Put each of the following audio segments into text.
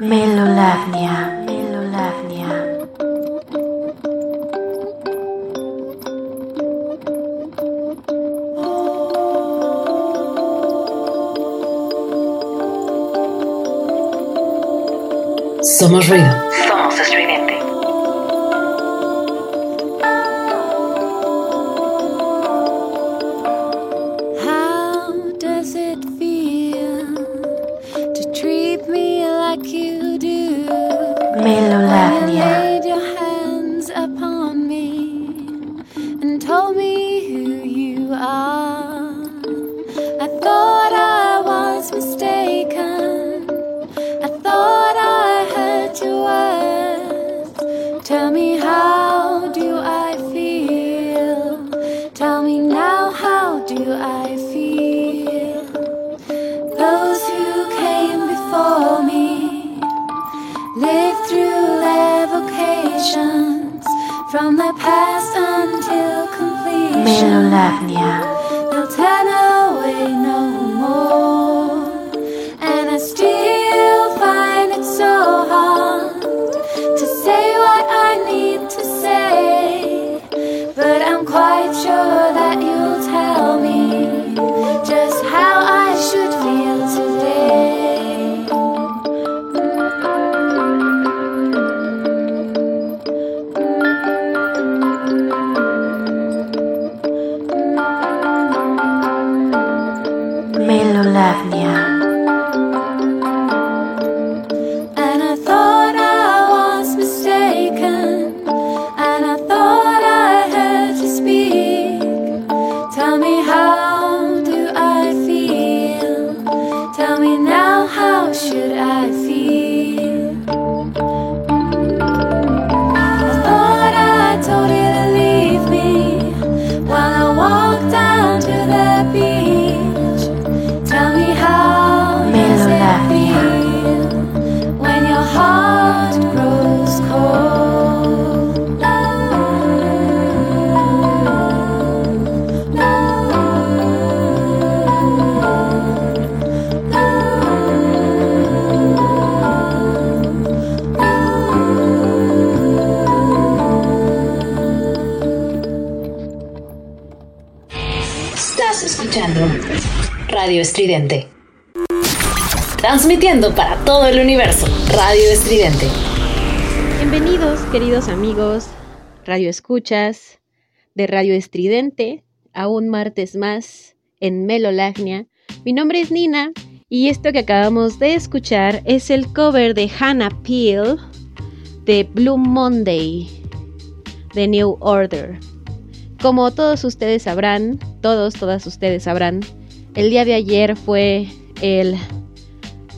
Melolavnia, Melolavnia. Somos ruido. Bienvenidos, queridos amigos, Radio Escuchas de Radio Estridente, a un martes más en Melolagnia. Mi nombre es Nina y esto que acabamos de escuchar es el cover de Hannah Peel de Blue Monday de New Order. Como todos ustedes sabrán, todos, todas ustedes sabrán, el día de ayer fue el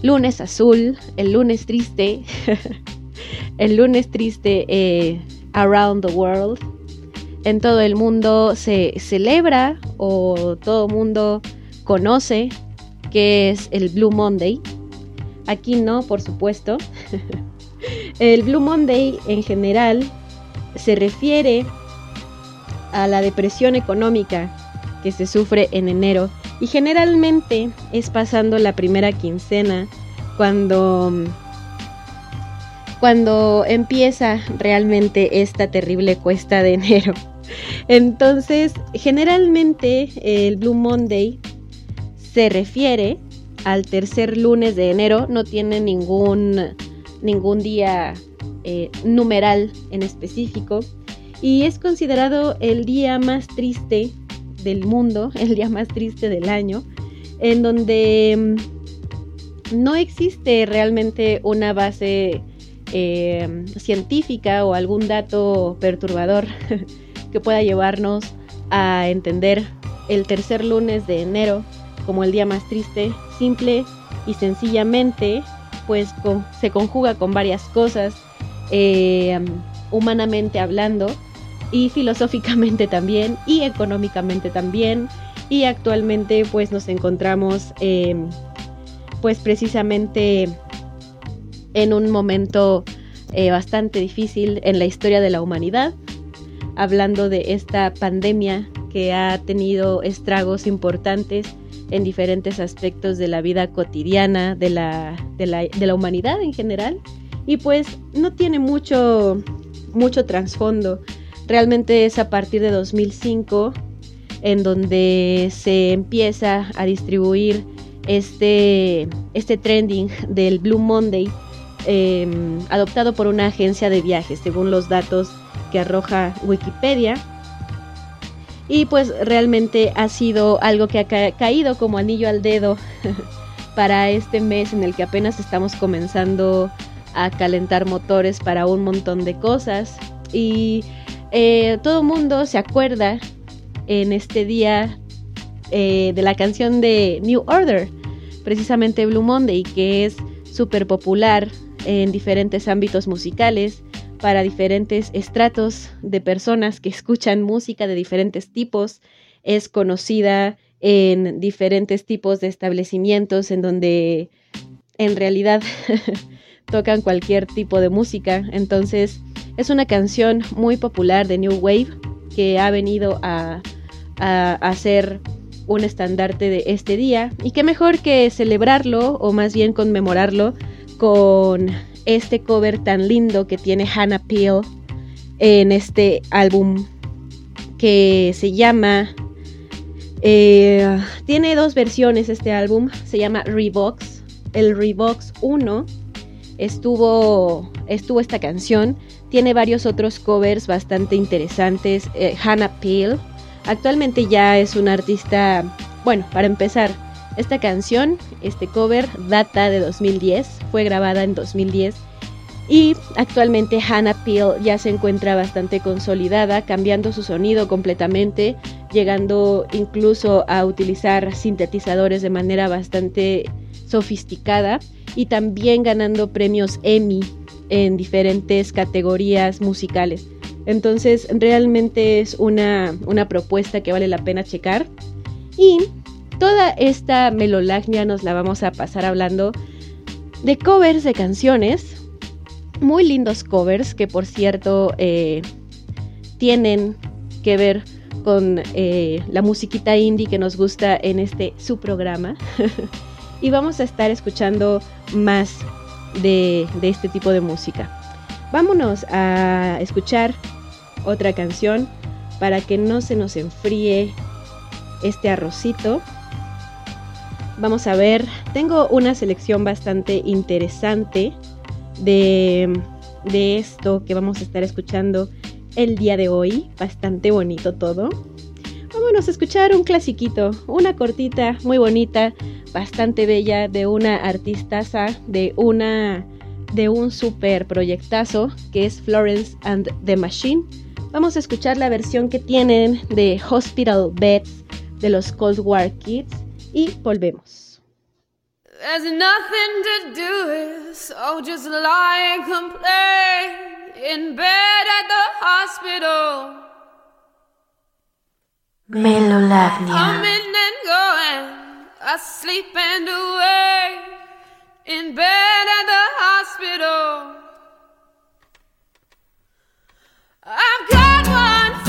lunes azul, el lunes triste. el lunes triste eh, around the world. En todo el mundo se celebra o todo el mundo conoce que es el Blue Monday. Aquí no, por supuesto. el Blue Monday en general se refiere a la depresión económica que se sufre en enero y generalmente es pasando la primera quincena cuando cuando empieza realmente esta terrible cuesta de enero. Entonces, generalmente el Blue Monday se refiere al tercer lunes de enero, no tiene ningún, ningún día eh, numeral en específico y es considerado el día más triste del mundo, el día más triste del año, en donde mm, no existe realmente una base eh, científica o algún dato perturbador que pueda llevarnos a entender el tercer lunes de enero como el día más triste, simple y sencillamente, pues se conjuga con varias cosas, eh, humanamente hablando, y filosóficamente también, y económicamente también, y actualmente pues nos encontramos eh, pues precisamente en un momento eh, bastante difícil en la historia de la humanidad, hablando de esta pandemia que ha tenido estragos importantes en diferentes aspectos de la vida cotidiana de la, de la, de la humanidad en general. Y pues no tiene mucho, mucho trasfondo. Realmente es a partir de 2005 en donde se empieza a distribuir este, este trending del Blue Monday em, adoptado por una agencia de viajes, según los datos que arroja Wikipedia. Y pues realmente ha sido algo que ha caído como anillo al dedo para este mes en el que apenas estamos comenzando a calentar motores para un montón de cosas. Y eh, todo mundo se acuerda en este día eh, de la canción de New Order, precisamente Blue Monday, que es súper popular en diferentes ámbitos musicales para diferentes estratos de personas que escuchan música de diferentes tipos. Es conocida en diferentes tipos de establecimientos en donde en realidad tocan cualquier tipo de música. Entonces es una canción muy popular de New Wave que ha venido a, a, ser un estandarte de este día. Y qué mejor que celebrarlo o más bien conmemorarlo con este cover tan lindo que tiene Hannah Peel en este álbum que se llama... Eh, tiene dos versiones este álbum, se llama Revox. El Revox 1 estuvo, estuvo esta canción. Tiene varios otros covers bastante interesantes. Eh, Hannah Peel actualmente ya es una artista, bueno, para empezar, esta canción, este cover, data de 2010, fue grabada en 2010 y actualmente Hannah Peel ya se encuentra bastante consolidada, cambiando su sonido completamente, llegando incluso a utilizar sintetizadores de manera bastante sofisticada y también ganando premios Emmy en diferentes categorías musicales. Entonces realmente es una, una propuesta que vale la pena checar. Y toda esta melolagnia nos la vamos a pasar hablando de covers de canciones. Muy lindos covers que por cierto eh, tienen que ver con eh, la musiquita indie que nos gusta en este su programa. y vamos a estar escuchando más de, este tipo de música. Vámonos a escuchar otra canción para que no se nos enfríe este arrocito. Vamos a ver, tengo una selección bastante interesante de, de esto que vamos a estar escuchando el día de hoy. Bastante bonito todo. Vámonos a escuchar un clasiquito, una cortita, muy bonita, bastante bella, de una artistaza, de una de un super proyectazo que es Florence and the Machine. Vamos a escuchar la versión que tienen de Hospital Beds de los Cold War Kids y volvemos. There's nothing to do, so just lie and complain in bed at the hospital. Melolavnia. Coming and going, asleep and awake, in bed at the hospital. I've got one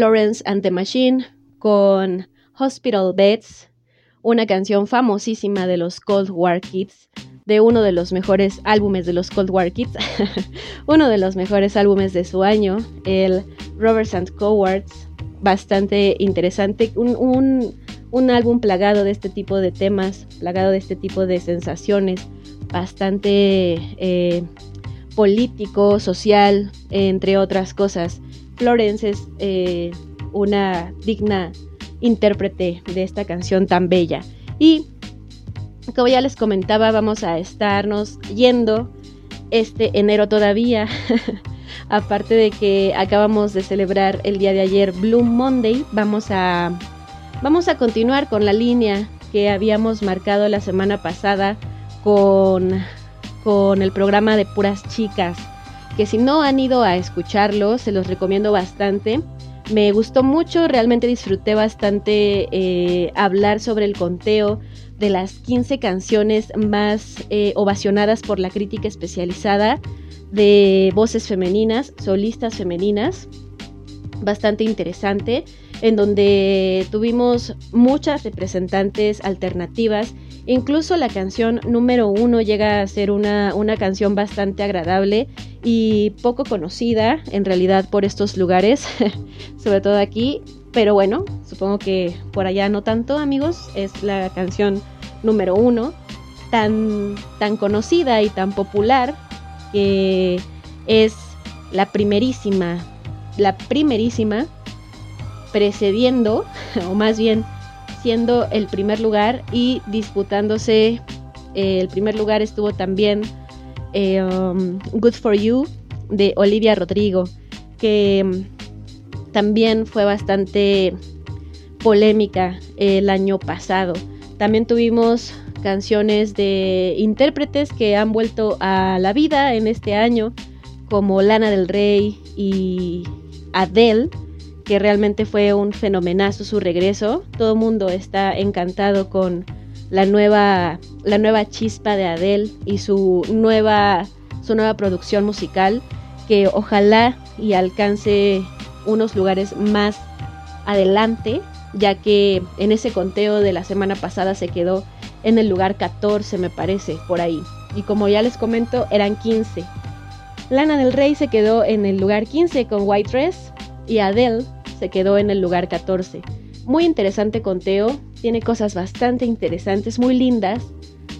Florence and the Machine con Hospital Beds, una canción famosísima de los Cold War Kids, de uno de los mejores álbumes de los Cold War Kids, uno de los mejores álbumes de su año, el Roberts and Cowards, bastante interesante, un, álbum plagado de este tipo de temas, plagado de este tipo de sensaciones, bastante eh, político, social, entre otras cosas. Florence es eh, una digna intérprete de esta canción tan bella. Y como ya les comentaba, vamos a estarnos yendo este enero todavía. Aparte de que acabamos de celebrar el día de ayer Blue Monday, vamos a, vamos a continuar con la línea que habíamos marcado la semana pasada con, con el programa de puras chicas. Que si no han ido a escucharlo, se los recomiendo bastante. Me gustó mucho, realmente disfruté bastante eh, hablar sobre el conteo de las 15 canciones más eh, ovacionadas por la crítica especializada de voces femeninas, solistas femeninas, bastante interesante, en donde tuvimos muchas representantes alternativas Incluso la canción número uno llega a ser una, una canción bastante agradable y poco conocida en realidad por estos lugares, sobre todo aquí. Pero bueno, supongo que por allá no tanto, amigos. Es la canción número uno, tan, tan conocida y tan popular que es la primerísima, la primerísima precediendo, o más bien siendo el primer lugar y disputándose eh, el primer lugar estuvo también eh, um, Good for You de Olivia Rodrigo, que um, también fue bastante polémica el año pasado. También tuvimos canciones de intérpretes que han vuelto a la vida en este año, como Lana del Rey y Adele que realmente fue un fenomenazo su regreso. Todo el mundo está encantado con la nueva, la nueva chispa de Adele y su nueva, su nueva producción musical que ojalá y alcance unos lugares más adelante, ya que en ese conteo de la semana pasada se quedó en el lugar 14, me parece, por ahí. Y como ya les comento, eran 15. Lana del Rey se quedó en el lugar 15 con White Dress y Adele se quedó en el lugar 14. Muy interesante conteo, tiene cosas bastante interesantes, muy lindas.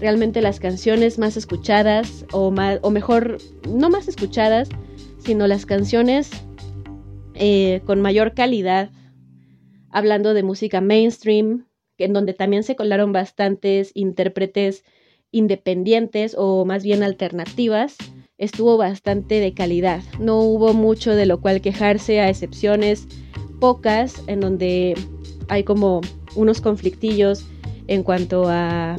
Realmente las canciones más escuchadas, o, o mejor, no más escuchadas, sino las canciones eh, con mayor calidad, hablando de música mainstream, en donde también se colaron bastantes intérpretes independientes o más bien alternativas, estuvo bastante de calidad. No hubo mucho de lo cual quejarse, a excepciones pocas en donde hay como unos conflictillos en cuanto a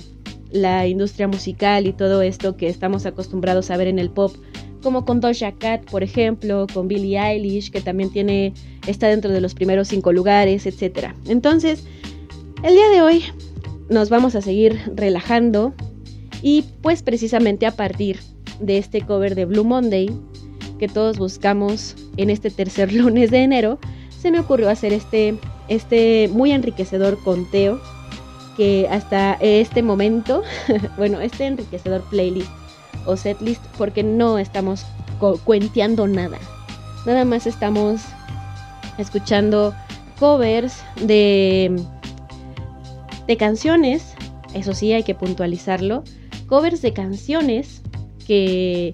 la industria musical y todo esto que estamos acostumbrados a ver en el pop, como con Doja Cat, por ejemplo, con Billie Eilish, que también tiene está dentro de los primeros cinco lugares, etc. Entonces, el día de hoy nos vamos a seguir relajando y pues precisamente a partir de este cover de Blue Monday que todos buscamos en este tercer lunes de enero, se me ocurrió hacer este, este muy enriquecedor conteo que hasta este momento, bueno, este enriquecedor playlist o setlist, porque no estamos cuenteando nada. Nada más estamos escuchando covers de, de canciones, eso sí hay que puntualizarlo, covers de canciones que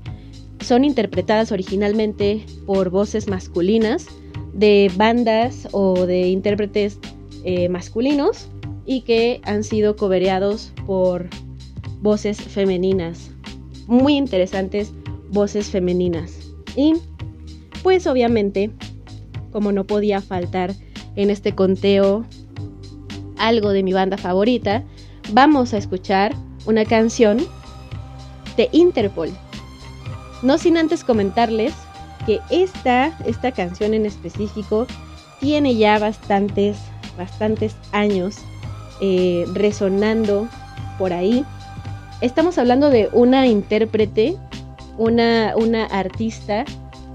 son interpretadas originalmente por voces masculinas de bandas o de intérpretes eh, masculinos y que han sido cobereados por voces femeninas. Muy interesantes voces femeninas. Y pues obviamente, como no podía faltar en este conteo algo de mi banda favorita, vamos a escuchar una canción de Interpol. No sin antes comentarles que esta, esta canción en específico tiene ya bastantes, bastantes años eh, resonando por ahí. Estamos hablando de una intérprete, una, una artista,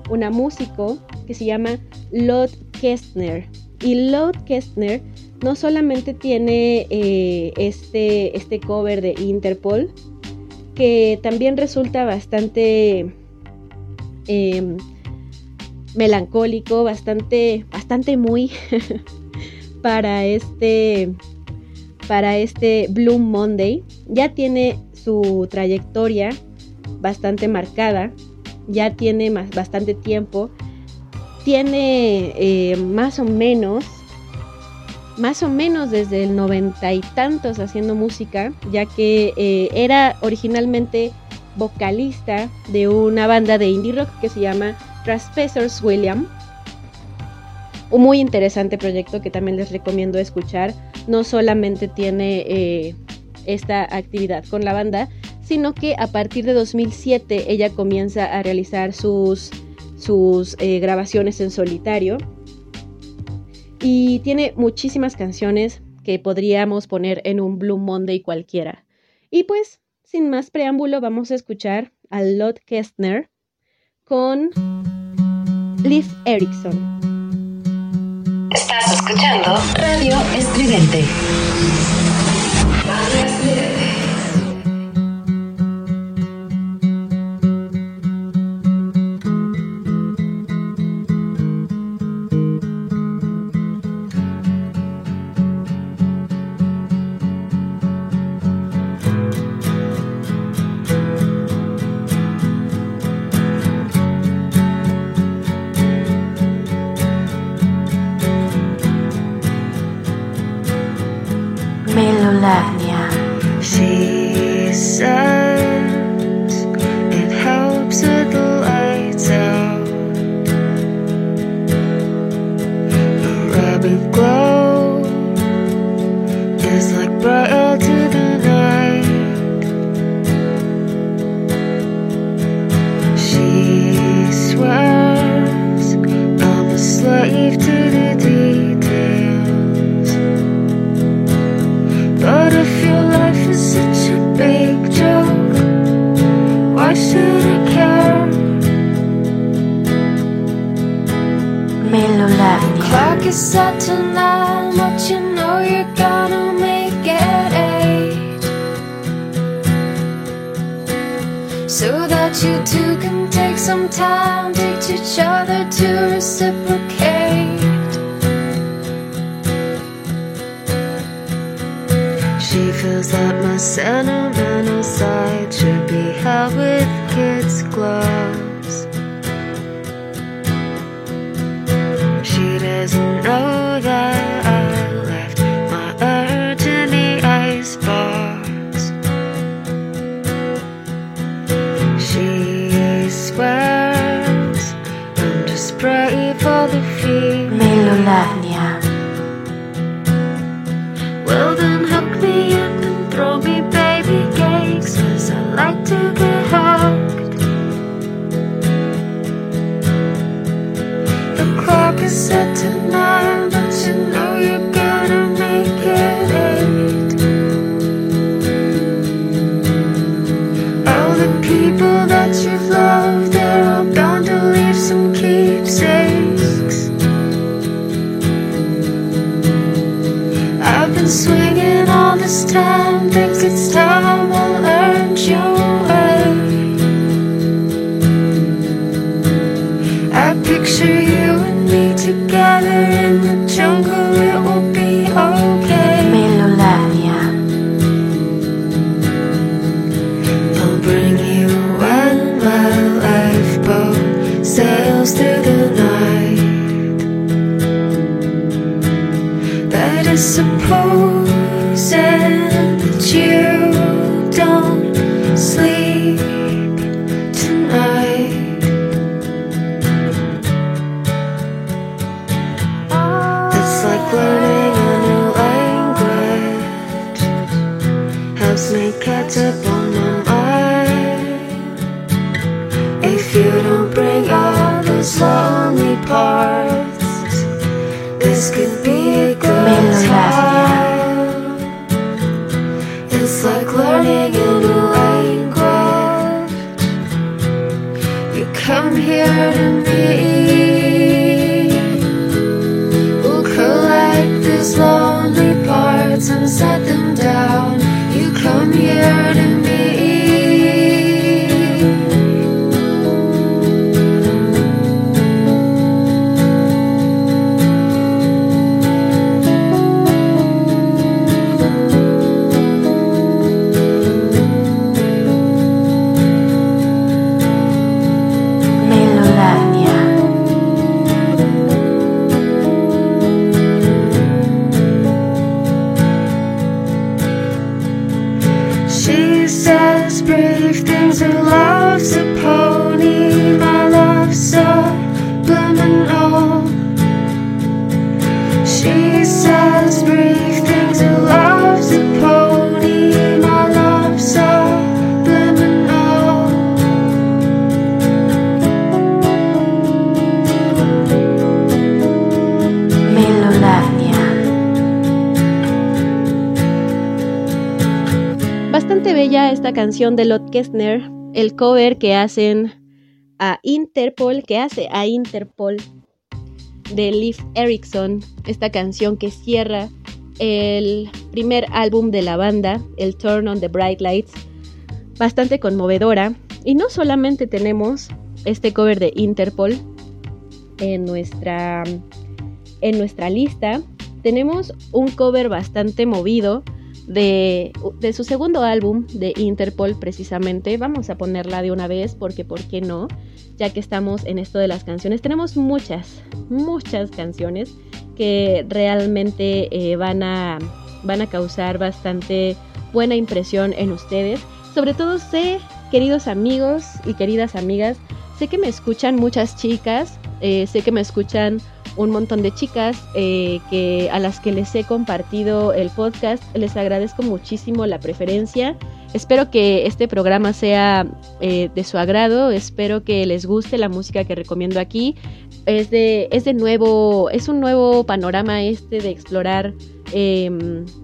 una músico que se llama Lod Kestner. Y Lod Kestner no solamente tiene eh, este, este cover de Interpol, que también resulta bastante em, melancólico, bastante, bastante muy para este, para este Bloom Monday. Ya tiene su trayectoria bastante marcada, ya tiene más, bastante tiempo, tiene eh, más o menos, más o menos desde el noventa y tantos haciendo música, ya que eh, era originalmente vocalista de una banda de indie rock que se llama tras Pacers William. Un muy interesante proyecto que también les recomiendo escuchar. No solamente tiene eh, esta actividad con la banda, sino que a partir de 2007 ella comienza a realizar sus, eh, grabaciones en solitario. Y tiene muchísimas canciones que podríamos poner en un Blue Monday cualquiera. Y pues, sin más preámbulo, vamos a escuchar a Lot Kestner con Liz Erickson. Estás escuchando Radio Estridente. De Lot Kestner, el cover que hacen a Interpol, que hace a Interpol de Leif Erikson, esta canción que cierra el primer álbum de la banda, el Turn on the Bright Lights, bastante conmovedora. Y no solamente tenemos este cover de Interpol en nuestra, en nuestra lista, tenemos un cover bastante movido de, de su segundo álbum de Interpol precisamente. Vamos a ponerla de una vez porque, ¿por qué no? Ya que estamos en esto de las canciones. Tenemos muchas, muchas canciones que realmente eh, van, a, van a causar bastante buena impresión en ustedes. Sobre todo sé, queridos amigos y queridas amigas, sé que me escuchan muchas chicas, eh, sé que me escuchan un montón de chicas eh, que a las que les he compartido el podcast. Les agradezco muchísimo la preferencia. Espero que este programa sea eh, de su agrado. Espero que les guste la música que recomiendo aquí. Es de, es de nuevo, es un nuevo panorama este de explorar eh,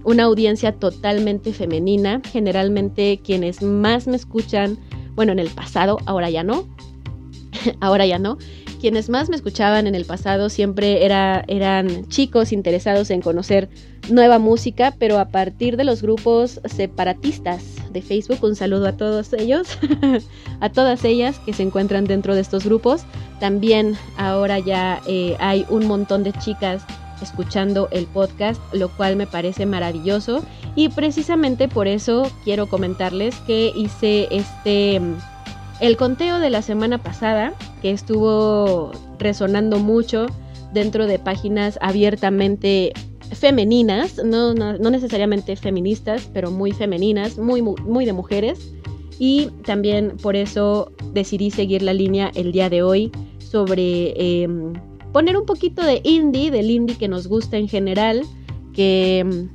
una audiencia totalmente femenina. Generalmente quienes más me escuchan, bueno, en el pasado, ahora ya no. ahora ya no quienes más me escuchaban en el pasado siempre era, eran chicos interesados en conocer nueva música, pero a partir de los grupos separatistas de Facebook, un saludo a todos ellos, a todas ellas que se encuentran dentro de estos grupos. También ahora ya eh, hay un montón de chicas escuchando el podcast, lo cual me parece maravilloso. Y precisamente por eso quiero comentarles que hice este el conteo de la semana pasada, que estuvo resonando mucho dentro de páginas abiertamente femeninas, no, no, no necesariamente feministas, pero muy femeninas, muy, muy, muy de mujeres. Y también por eso decidí seguir la línea el día de hoy sobre eh, poner un poquito de indie, del indie que nos gusta en general, que,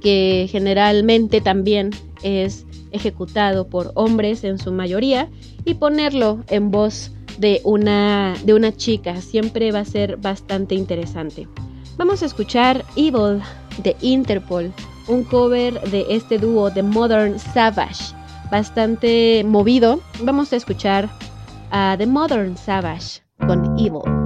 que generalmente también es ejecutado por hombres en su mayoría y ponerlo en voz de una, de una chica siempre va a ser bastante interesante. Vamos a escuchar Evil de Interpol, un cover de este dúo de Modern Savage, bastante movido. Vamos a escuchar a The Modern Savage con Evil.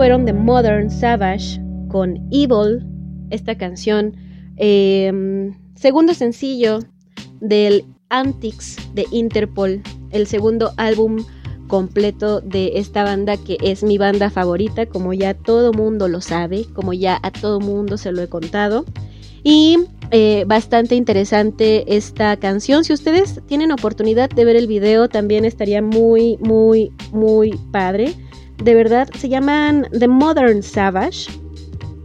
Fueron The Modern Savage con Evil, esta canción, eh, segundo sencillo del Antics de Interpol, el segundo álbum completo de esta banda que es mi banda favorita, como ya todo mundo lo sabe, como ya a todo mundo se lo he contado. Y eh, bastante interesante esta canción. Si ustedes tienen oportunidad de ver el video, también estaría muy, muy, muy padre. De verdad, se llaman The Modern Savage.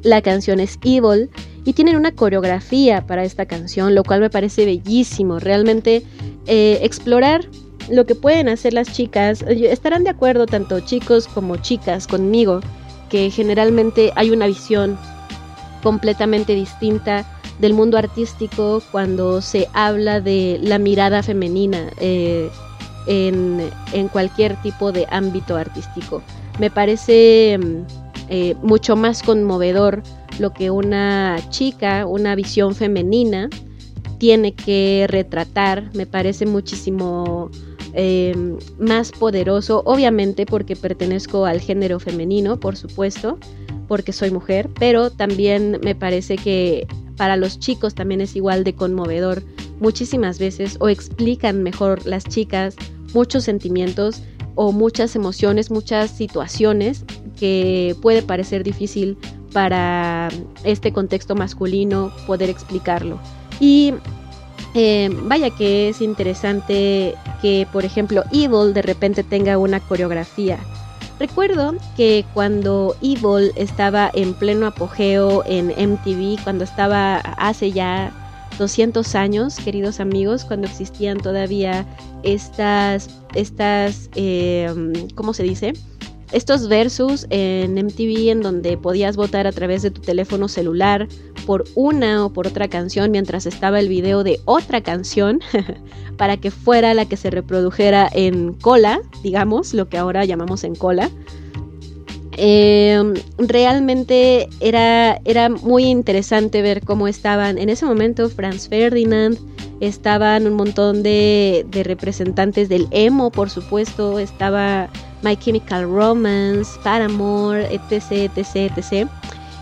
La canción es Evil y tienen una coreografía para esta canción, lo cual me parece bellísimo. Realmente eh, explorar lo que pueden hacer las chicas, estarán de acuerdo tanto chicos como chicas conmigo, que generalmente hay una visión completamente distinta del mundo artístico cuando se habla de la mirada femenina eh, en, en, cualquier tipo de ámbito artístico. Me parece mm, eh, mucho más conmovedor lo que una chica, una visión femenina, tiene que retratar. Me parece muchísimo eh, más poderoso, obviamente porque pertenezco al género femenino, por supuesto, porque soy mujer, pero también me parece que para los chicos también es igual de conmovedor muchísimas veces o explican mejor las chicas muchos sentimientos o muchas emociones, muchas situaciones que puede parecer difícil para este contexto masculino poder explicarlo. Y eh, vaya que es interesante que, por ejemplo, Evil de repente tenga una coreografía. Recuerdo que cuando Evil estaba en pleno apogeo en MTV, cuando estaba hace ya 200 años, queridos amigos, cuando existían todavía estas, estas, eh, ¿cómo se dice? Estos versus en MTV en donde podías votar a través de tu teléfono celular por una o por otra canción mientras estaba el video de otra canción para que fuera la que se reprodujera en cola, digamos, lo que ahora llamamos en cola. Eh, realmente era, era muy interesante ver cómo estaban en ese momento Franz Ferdinand, estaban un montón de, de representantes del emo, por supuesto, estaba My Chemical Romance, Paramore, etc, etc, etc.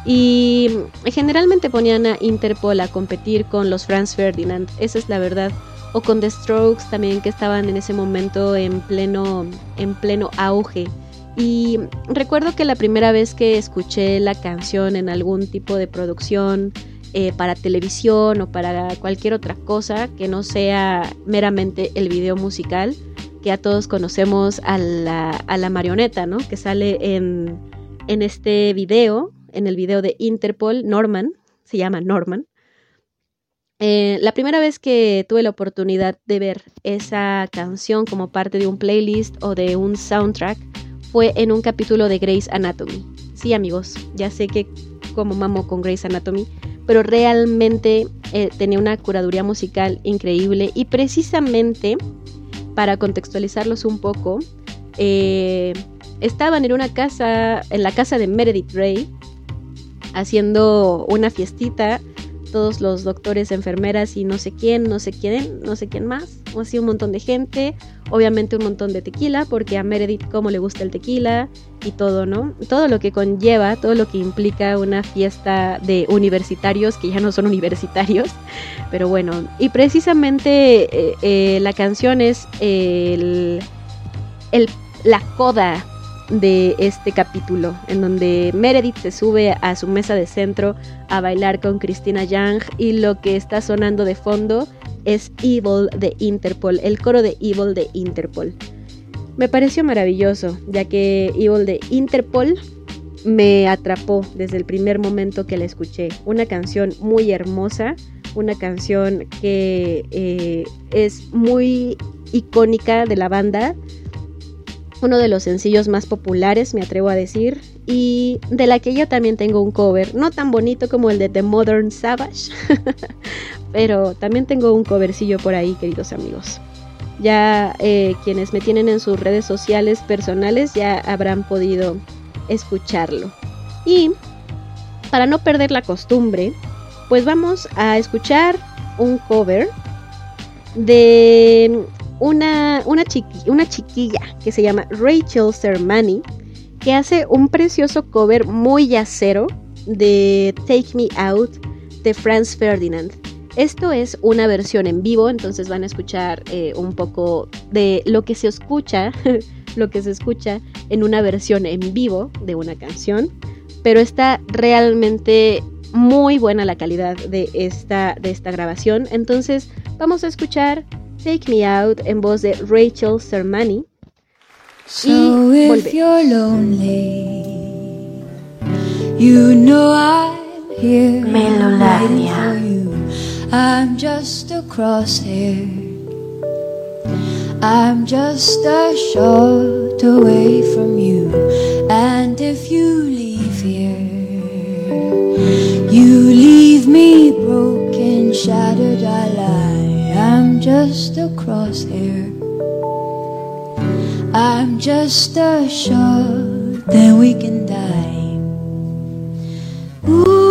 Y generalmente ponían a Interpol a competir con los Franz Ferdinand, esa es la verdad. O con The Strokes también que estaban en ese momento en pleno, en pleno auge. Y recuerdo que la primera vez que escuché la canción en algún tipo de producción eh, para televisión o para cualquier otra cosa que no sea meramente el video musical, que a todos conocemos a la, marioneta, ¿no? Que sale en, en este video, en el video de Interpol, Norman, se llama Norman. Eh, la primera vez que tuve la oportunidad de ver esa canción como parte de un playlist o de un soundtrack fue en un capítulo de Grey's Anatomy. Sí, amigos, ya sé que como mamo con Grey's Anatomy, pero realmente eh, tenía una curaduría musical increíble y precisamente para contextualizarlos un poco, eh, estaban en una casa, en la casa de Meredith Ray, haciendo una fiestita, todos los doctores, enfermeras y no sé quién, no sé quién, no sé quién más, así un montón de gente, obviamente un montón de tequila, porque a Meredith como le gusta el tequila y todo, ¿no? Todo lo que conlleva, todo lo que implica una fiesta de universitarios que ya no son universitarios, pero bueno, y precisamente eh, eh, la canción es el, el, la coda de este capítulo, en donde Meredith se sube a su mesa de centro a bailar con Christina Young y lo que está sonando de fondo es Evil de Interpol, el coro de Evil de Interpol. Me pareció maravilloso, ya que Evil de Interpol me atrapó desde el primer momento que la escuché. Una canción muy hermosa, una canción que eh, es muy icónica de la banda, uno de los sencillos más populares, me atrevo a decir, y de la que yo también tengo un cover, no tan bonito como el de The Modern Savage, pero también tengo un covercillo por ahí, queridos amigos. Ya eh, quienes me tienen en sus redes sociales personales ya habrán podido escucharlo. Y para no perder la costumbre, pues vamos a escuchar un cover de una, una, una chiquilla que se llama Rachel Sermani, que hace un precioso cover muy yacero de Take Me Out de Franz Ferdinand. Esto es una versión en vivo, entonces van a escuchar eh, un poco de lo que se escucha, lo que se escucha en una versión en vivo de una canción, pero está realmente muy buena la calidad de esta, de esta grabación. Entonces vamos a escuchar Take Me Out en voz de Rachel Sermani. So Y if you're lonely, you know I'm here waiting Melolania. for you. I'm just a crosshair. I'm just a shot away from you. And if you leave here, you leave me broken, shattered. I lie. I'm just a crosshair. I'm just a shot, then we can die. Ooh,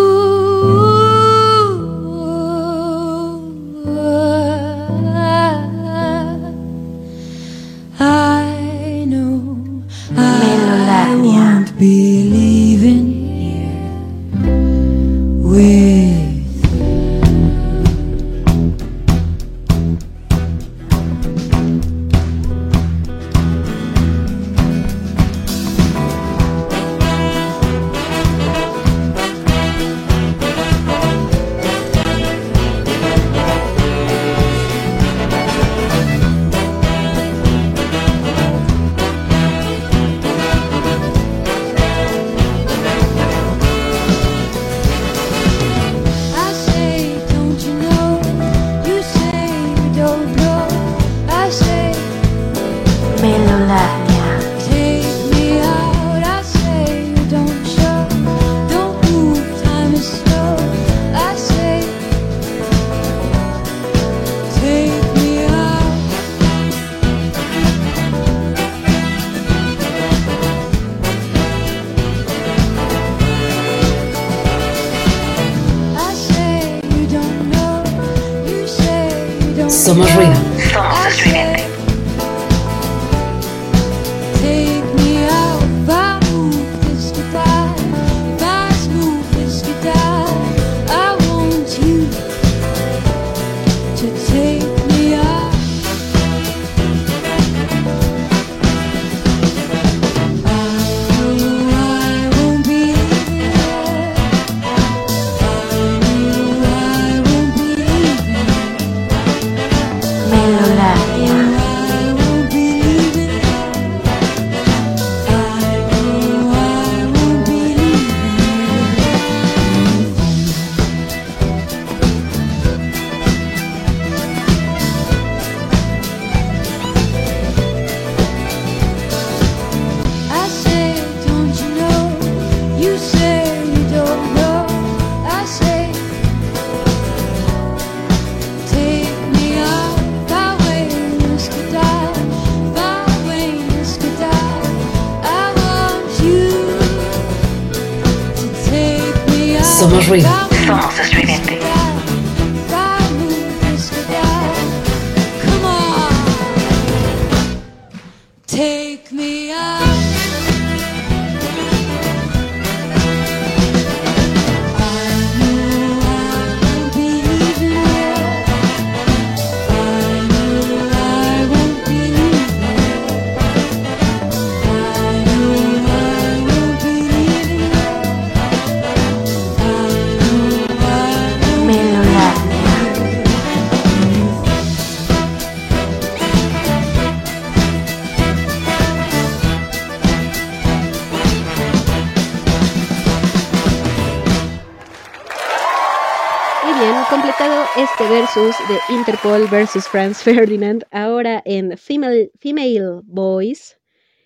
versus Franz Ferdinand, ahora en Female, Female Voice.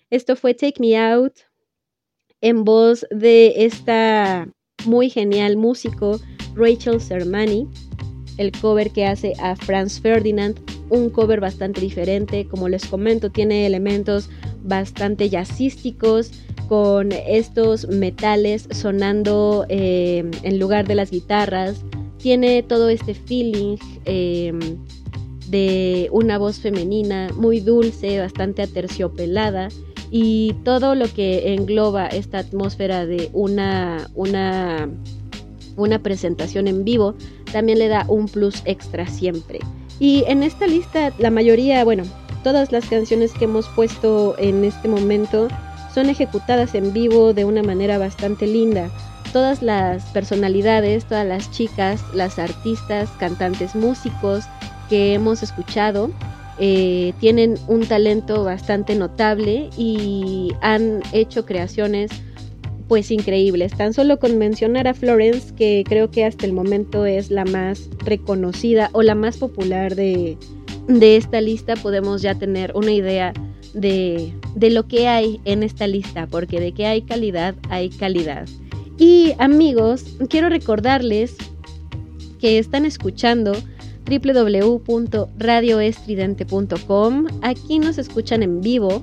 Esto fue Take Me Out en voz de esta muy genial músico Rachel Sermani, el cover que hace a Franz Ferdinand, un cover bastante diferente, como les comento, tiene elementos bastante jazzísticos, con estos metales sonando eh, en lugar de las guitarras, tiene todo este feeling eh, de una voz femenina muy dulce, bastante aterciopelada y todo lo que engloba esta atmósfera de una, una, una presentación en vivo también le da un plus extra siempre. Y en esta lista la mayoría, bueno, todas las canciones que hemos puesto en este momento son ejecutadas en vivo de una manera bastante linda. Todas las personalidades, todas las chicas, las artistas, cantantes, músicos que hemos escuchado eh, tienen un talento bastante notable y han hecho creaciones pues increíbles. Tan solo con mencionar a Florence, que creo que hasta el momento es la más reconocida o la más popular de, de esta lista, podemos ya tener una idea de, de lo que hay en esta lista, porque de que hay calidad, hay calidad. Y amigos, quiero recordarles que están escuchando www.radioestridente.com. Aquí nos escuchan en vivo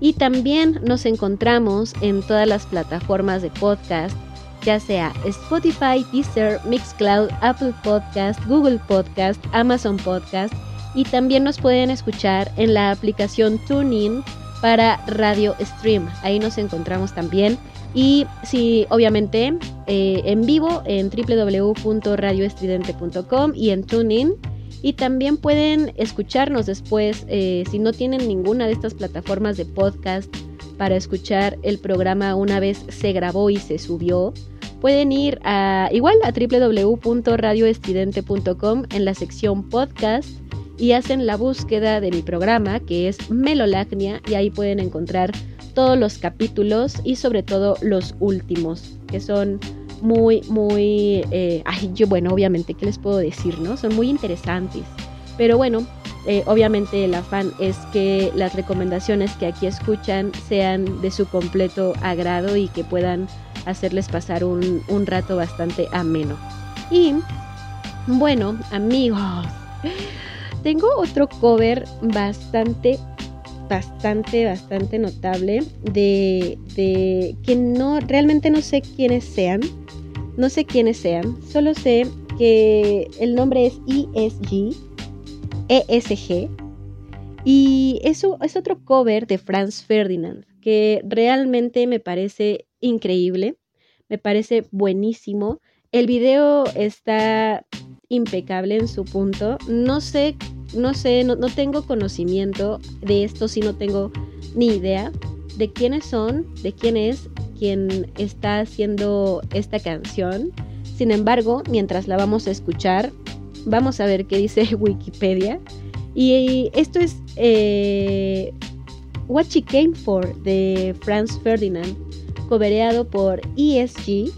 y también nos encontramos en todas las plataformas de podcast, ya sea Spotify, Deezer, Mixcloud, Apple Podcast, Google Podcast, Amazon Podcast y también nos pueden escuchar en la aplicación TuneIn para Radio Stream. Ahí nos encontramos también. Y sí, obviamente eh, en vivo en www.radioestridente.com y en TuneIn. Y también pueden escucharnos después eh, si no tienen ninguna de estas plataformas de podcast para escuchar el programa una vez se grabó y se subió. Pueden ir a igual a www.radioestridente.com en la sección podcast y hacen la búsqueda de mi programa que es Melolacnia y ahí pueden encontrar todos los capítulos y sobre todo los últimos que son muy muy eh, ay yo bueno obviamente qué les puedo decir no son muy interesantes. Pero bueno eh, obviamente el afán es que las recomendaciones que aquí escuchan sean de su completo agrado y que puedan hacerles pasar un, un rato bastante ameno. Y bueno amigos tengo otro cover bastante, bastante, bastante notable de, de que no, realmente no sé quiénes sean. No sé quiénes sean. Solo sé que el nombre es ESG. ESG. Y eso es otro cover de Franz Ferdinand que realmente me parece increíble. Me parece buenísimo. El video está impecable en su punto. No sé, no sé, no, tengo conocimiento de esto, si no tengo ni idea de quiénes son, de quién es quien está haciendo esta canción. Sin embargo, mientras la vamos a escuchar, vamos a ver qué dice Wikipedia. Y esto es eh, What She Came For de Franz Ferdinand, cobereado por ESG.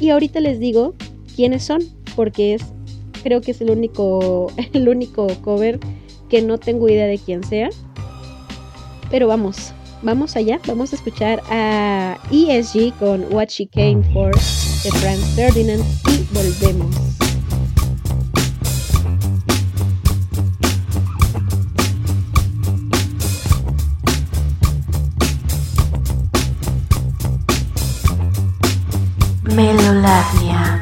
Y ahorita les digo quiénes son, porque es creo que es el único, el único cover que no tengo idea de quién sea. Pero vamos, vamos allá, vamos a escuchar a ESG con What She Came For de Franz Ferdinand y volvemos. Melolagnia.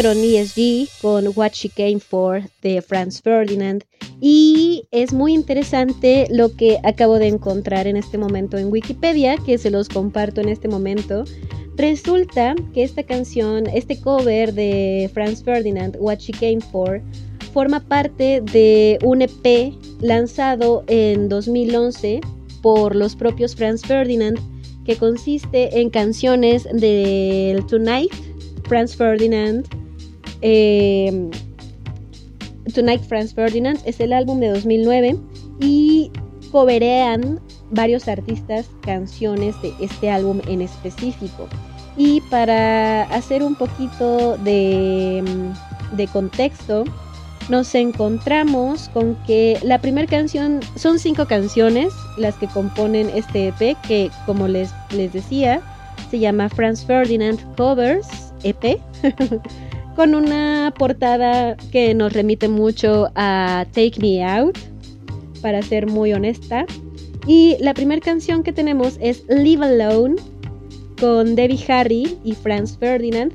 fueron ESG con What She Came For de Franz Ferdinand y es muy interesante lo que acabo de encontrar en este momento en Wikipedia, que se los comparto en este momento. Resulta que esta canción, este cover de Franz Ferdinand, What She Came For, forma parte de un EP lanzado en 2011 por los propios Franz Ferdinand, que consiste en canciones del Tonight, Franz Ferdinand. Eh, Tonight Franz Ferdinand es el álbum de 2009 y coverean varios artistas canciones de este álbum en específico. Y para hacer un poquito de, de contexto, nos encontramos con que la primera canción, son cinco canciones las que componen este EP, que como les, les decía, se llama Franz Ferdinand Covers EP, con una portada que nos remite mucho a Take Me Out, para ser muy honesta. Y la primera canción que tenemos es Live Alone, con Debbie Harry y Franz Ferdinand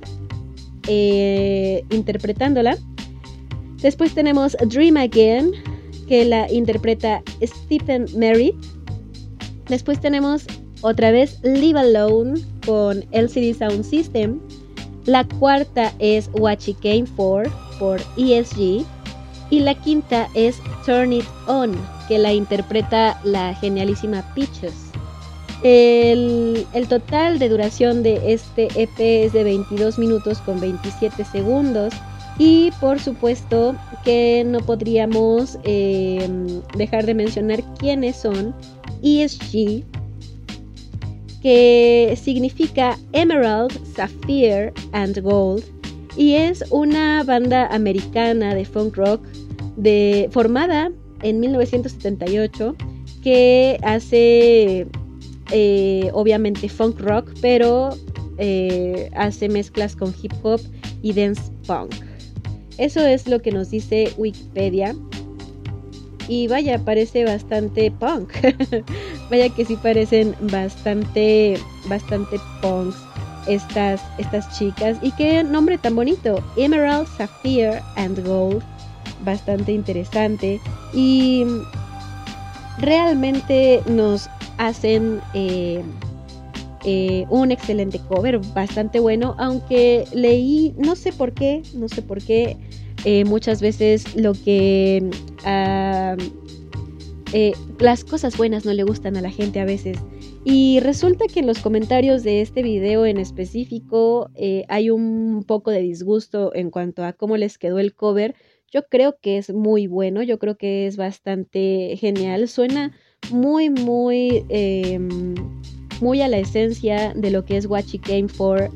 eh, interpretándola. Después tenemos Dream Again, que la interpreta Stephen Merritt. Después tenemos otra vez Live Alone con LCD Sound System. La cuarta es What She Came For por ESG. Y la quinta es Turn It On, que la interpreta la genialísima Peaches. El, total de duración de este EP es de 22 minutos con 27 segundos. Y por supuesto que no podríamos eh, dejar de mencionar quiénes son ESG, que significa Emerald, Sapphire and Gold, y es una banda americana de funk rock de, formada en 1978 que hace eh, obviamente funk rock, pero eh, hace mezclas con hip hop y dance punk. Eso es lo que nos dice Wikipedia. Y vaya, parece bastante punk. vaya que sí parecen bastante, bastante punks estas, estas chicas. Y qué nombre tan bonito. Emerald, Sapphire and Gold. Bastante interesante. Y realmente nos hacen eh, eh, un excelente cover, bastante bueno, aunque leí, no sé por qué, no sé por qué, eh, muchas veces lo que... eh, las cosas buenas no le gustan a la gente a veces. Y resulta que en los comentarios de este video en específico eh, hay un poco de disgusto en cuanto a cómo les quedó el cover. Yo creo que es muy bueno, yo creo que es bastante genial. Suena muy, muy, eh, muy a la esencia de lo que es What She Came For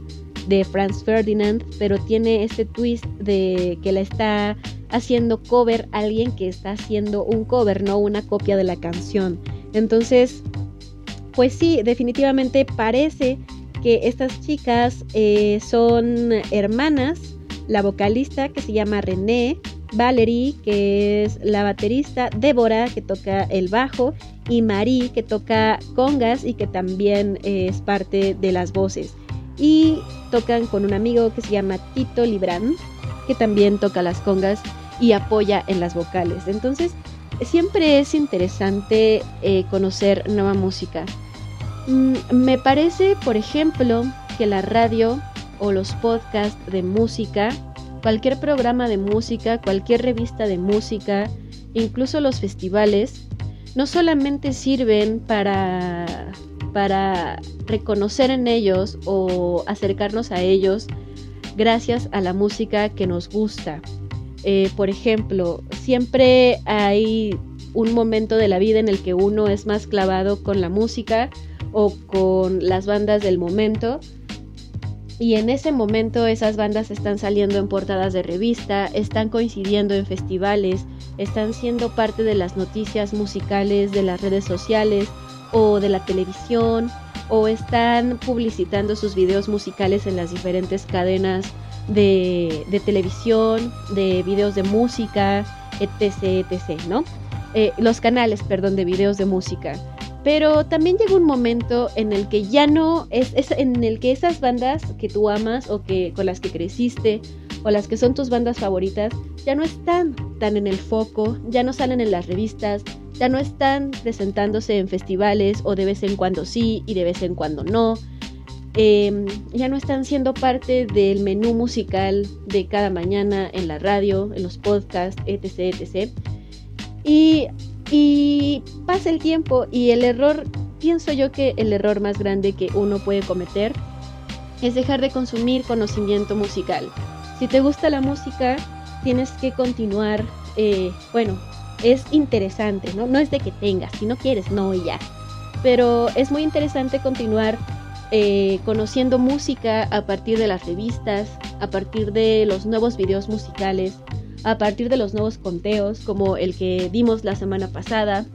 de Franz Ferdinand, pero tiene este twist de que la está haciendo cover alguien que está haciendo un cover, no una copia de la canción. Entonces, pues sí, definitivamente parece que estas chicas eh, son hermanas. La vocalista que se llama René, Valerie, que es la baterista, Débora, que toca el bajo, y Marie, que toca congas y que también eh, es parte de las voces. Y tocan con un amigo que se llama Tito Libran, que también toca las congas y apoya en las vocales. Entonces, siempre es interesante eh, conocer nueva música. Mm, me parece, por ejemplo, que la radio o los podcasts de música, cualquier programa de música, cualquier revista de música, incluso los festivales, no solamente sirven para para reconocer en ellos o acercarnos a ellos gracias a la música que nos gusta. Eh, por ejemplo, siempre hay un momento de la vida en el que uno es más clavado con la música o con las bandas del momento. Y en ese momento esas bandas están saliendo en portadas de revista, están coincidiendo en festivales, están siendo parte de las noticias musicales de las redes sociales o de la televisión o están publicitando sus videos musicales en las diferentes cadenas de, de televisión, de videos de música, etc, etc, ¿no? Eh, los canales, perdón, de videos de música. Pero también llega un momento en el que ya no es, es, en el que esas bandas que tú amas o que con las que creciste o las que son tus bandas favoritas ya no están tan en el foco, ya no salen en las revistas, ya no están presentándose en festivales o de vez en cuando sí y de vez en cuando no. Eh, ya no están siendo parte del menú musical de cada mañana en la radio, en los podcasts, etc. etc. Y, pasa el tiempo y el error, pienso yo que el error más grande que uno puede cometer es dejar de consumir conocimiento musical. Si te gusta la música, tienes que continuar, eh, bueno, es interesante, ¿no? No es de que tengas, si no quieres, no y ya. Pero es muy interesante continuar eh, conociendo música a partir de las revistas, a partir de los nuevos videos musicales, a partir de los nuevos conteos, como el que dimos la semana pasada,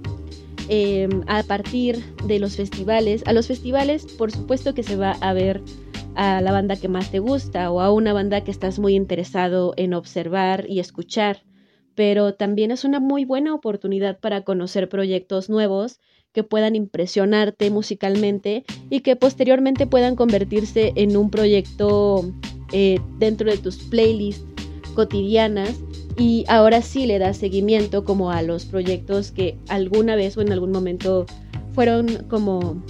eh, a partir de los festivales. A los festivales, por supuesto que se va a ver a la banda que más te gusta o a una banda que estás muy interesado en observar y escuchar, pero también es una muy buena oportunidad para conocer proyectos nuevos que puedan impresionarte musicalmente y que posteriormente puedan convertirse en un proyecto eh, dentro de tus playlists cotidianas y ahora sí le das seguimiento como a los proyectos que alguna vez o en algún momento fueron como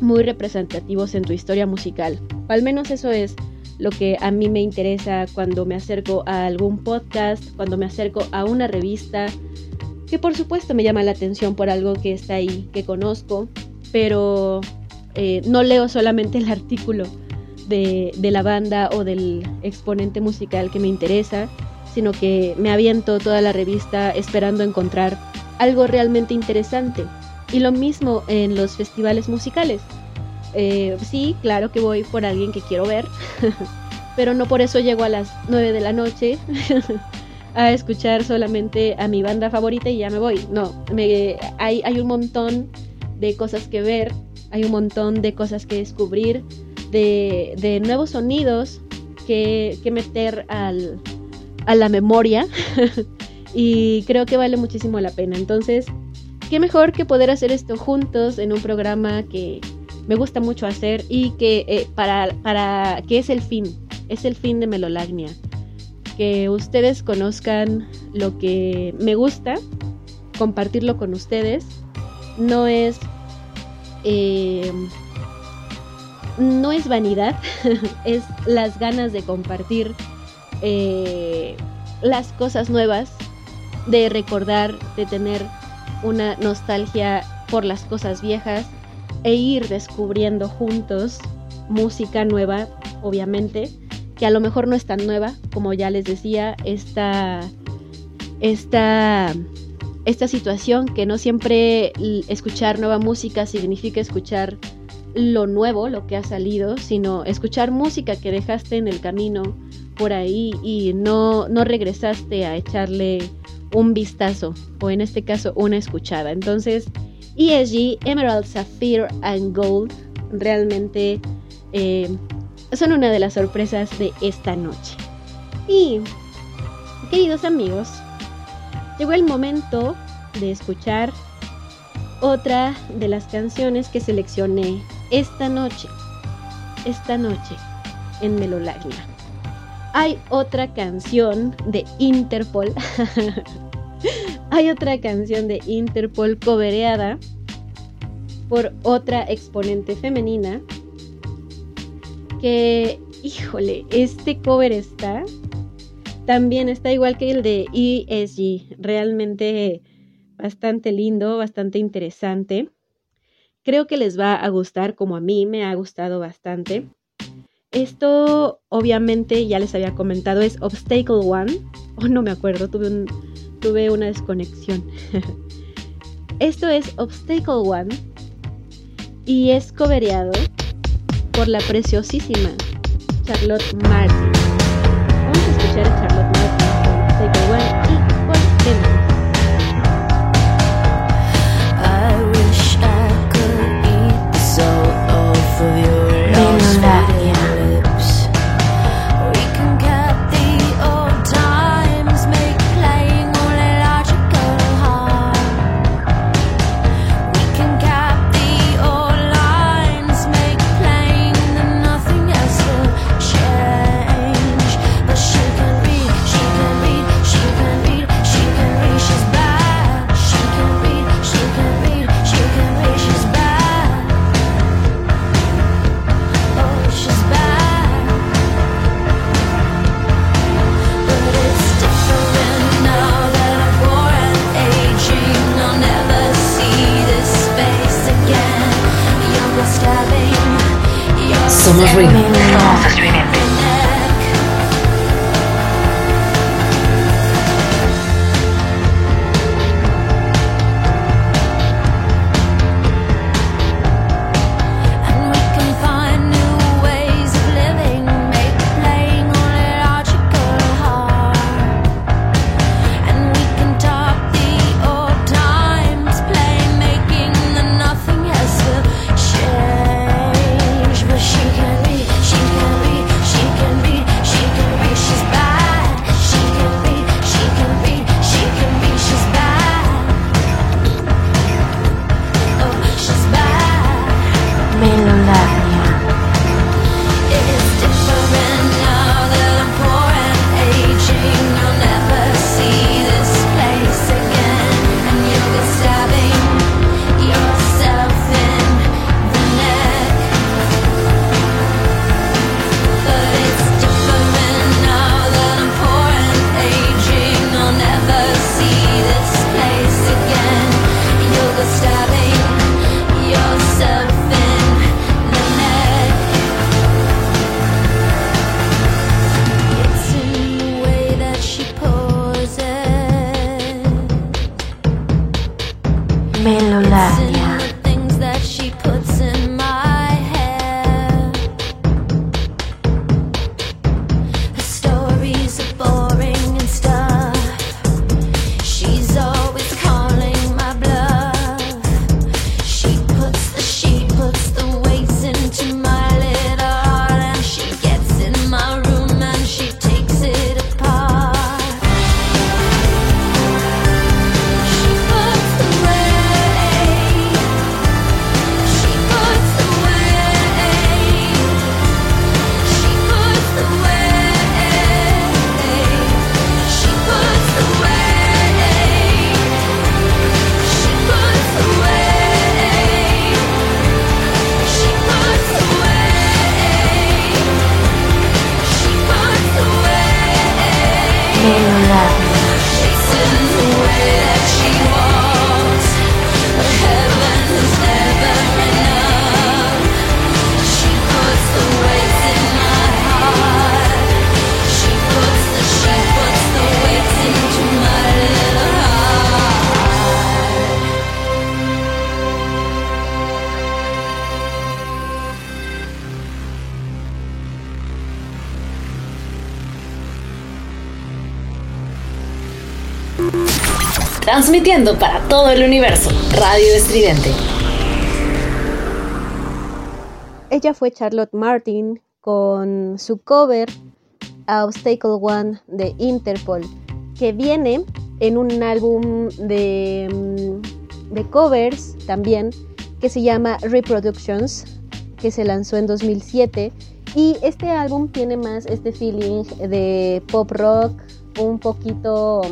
muy representativos en tu historia musical. Al menos eso es lo que a mí me interesa cuando me acerco a algún podcast, cuando me acerco a una revista, que por supuesto me llama la atención por algo que está ahí, que conozco, pero eh, no leo solamente el artículo de, de la banda o del exponente musical que me interesa, sino que me aviento toda la revista esperando encontrar algo realmente interesante. Y lo mismo en los festivales musicales. Eh, sí, claro que voy por alguien que quiero ver, pero no por eso llego a las 9 de la noche a escuchar solamente a mi banda favorita y ya me voy. No, me, hay, hay un montón de cosas que ver, hay un montón de cosas que descubrir, de, de nuevos sonidos que, que meter al, a la memoria y creo que vale muchísimo la pena. Entonces, qué mejor que poder hacer esto juntos en un programa que me gusta mucho hacer y que eh, para, para que es el fin, es el fin de Melolagnia. Que ustedes conozcan lo que me gusta, compartirlo con ustedes. No es eh, no es vanidad, es las ganas de compartir eh, las cosas nuevas, de recordar, de tener una nostalgia por las cosas viejas e ir descubriendo juntos música nueva, obviamente, que a lo mejor no es tan nueva, como ya les decía, esta, esta, esta situación que no siempre escuchar nueva música significa escuchar lo nuevo, lo que ha salido, sino escuchar música que dejaste en el camino por ahí y no, no regresaste a echarle un vistazo o en este caso una escuchada. Entonces, ESG, Emerald, Sapphire and Gold realmente eh, son una de las sorpresas de esta noche. Y, queridos amigos, llegó el momento de escuchar otra de las canciones que seleccioné esta noche. Esta noche en Melolagna hay otra canción de Interpol. Hay otra canción de Interpol cobereada por otra exponente femenina. Que, híjole, este cover está. También está igual que el de ESG. Realmente bastante lindo, bastante interesante. Creo que les va a gustar como a mí me ha gustado bastante. Esto, obviamente, ya les había comentado, es Obstacle One. O oh, no me acuerdo, tuve, tuve una desconexión. Esto es Obstacle One y es cobereado por la preciosísima Charlotte Martin. Vamos a escuchar a Charlotte Martin. transmitiendo para todo el universo. Radio Estridente. Ella fue Charlotte Martin con su cover a Obstacle One de Interpol, que viene en un álbum de, mm, de covers también que se llama Reproductions, que se lanzó en 2007. Y este álbum tiene más este feeling de pop rock, un poquito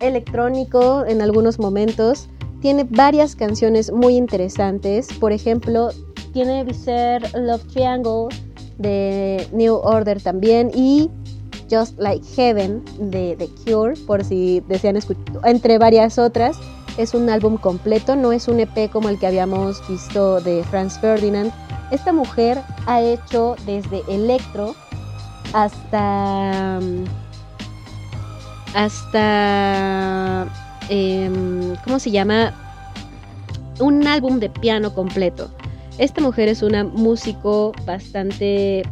electrónico en algunos momentos. Tiene varias canciones muy interesantes. Por ejemplo, tiene Viser Love Triangle de New Order también y Just Like Heaven de The Cure, por si desean escuchar, entre varias otras. Es un álbum completo, no es un EP como el que habíamos visto de Franz Ferdinand. Esta mujer ha hecho desde electro hasta mm, hasta em, ¿cómo se llama? Un álbum de piano completo. Esta mujer es una músico bastante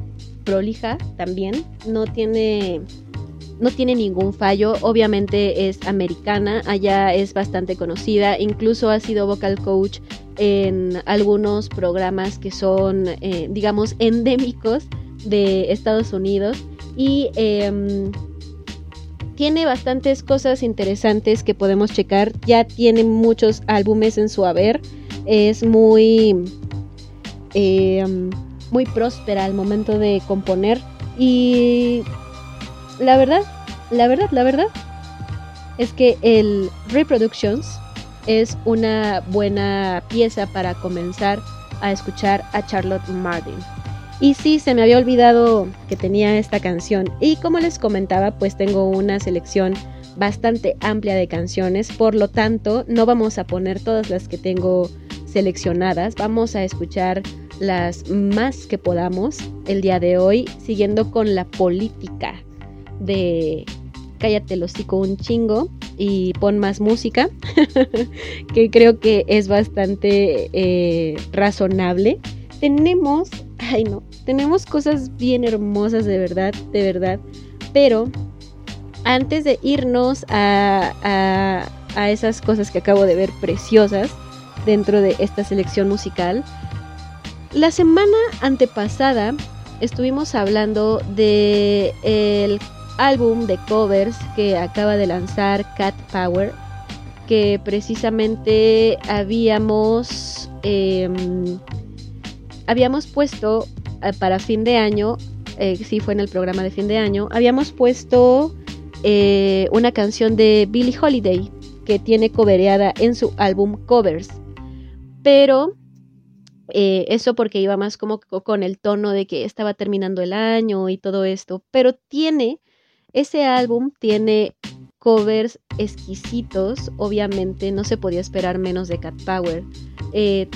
prolija también, no tiene no tiene ningún fallo, obviamente es americana, allá es bastante conocida, incluso ha sido vocal coach en algunos programas que son, eh, digamos, endémicos de Estados Unidos y em, tiene bastantes cosas interesantes que podemos checar, ya tiene muchos álbumes en su haber, es muy, em, muy próspera al momento de componer y la verdad, la verdad, la verdad es que el Reproductions es una buena pieza para comenzar a escuchar a Charlotte Martin. Y sí, se me había olvidado que tenía esta canción. Y como les comentaba, pues tengo una selección bastante amplia de canciones. Por lo tanto, no vamos a poner todas las que tengo seleccionadas. Vamos a escuchar las más que podamos el día de hoy, siguiendo con la política de cállate el hocico un chingo y pon más música, que creo que es bastante eh, razonable. Tenemos, ay no, tenemos cosas bien hermosas de verdad, de verdad, pero antes de irnos a, a, a esas cosas que acabo de ver preciosas dentro de esta selección musical, la semana antepasada estuvimos hablando de el álbum de covers que acaba de lanzar Cat Power, que precisamente habíamos em, habíamos puesto eh, para fin de año, eh, sí fue en el programa de fin de año, habíamos puesto eh, una canción de Billie Holiday que tiene covereada en su álbum Covers, pero eso porque iba más como co- con el tono de que estaba terminando el año y todo esto, pero tiene, ese álbum tiene covers exquisitos, obviamente no se podía esperar menos de Cat Power. Eh,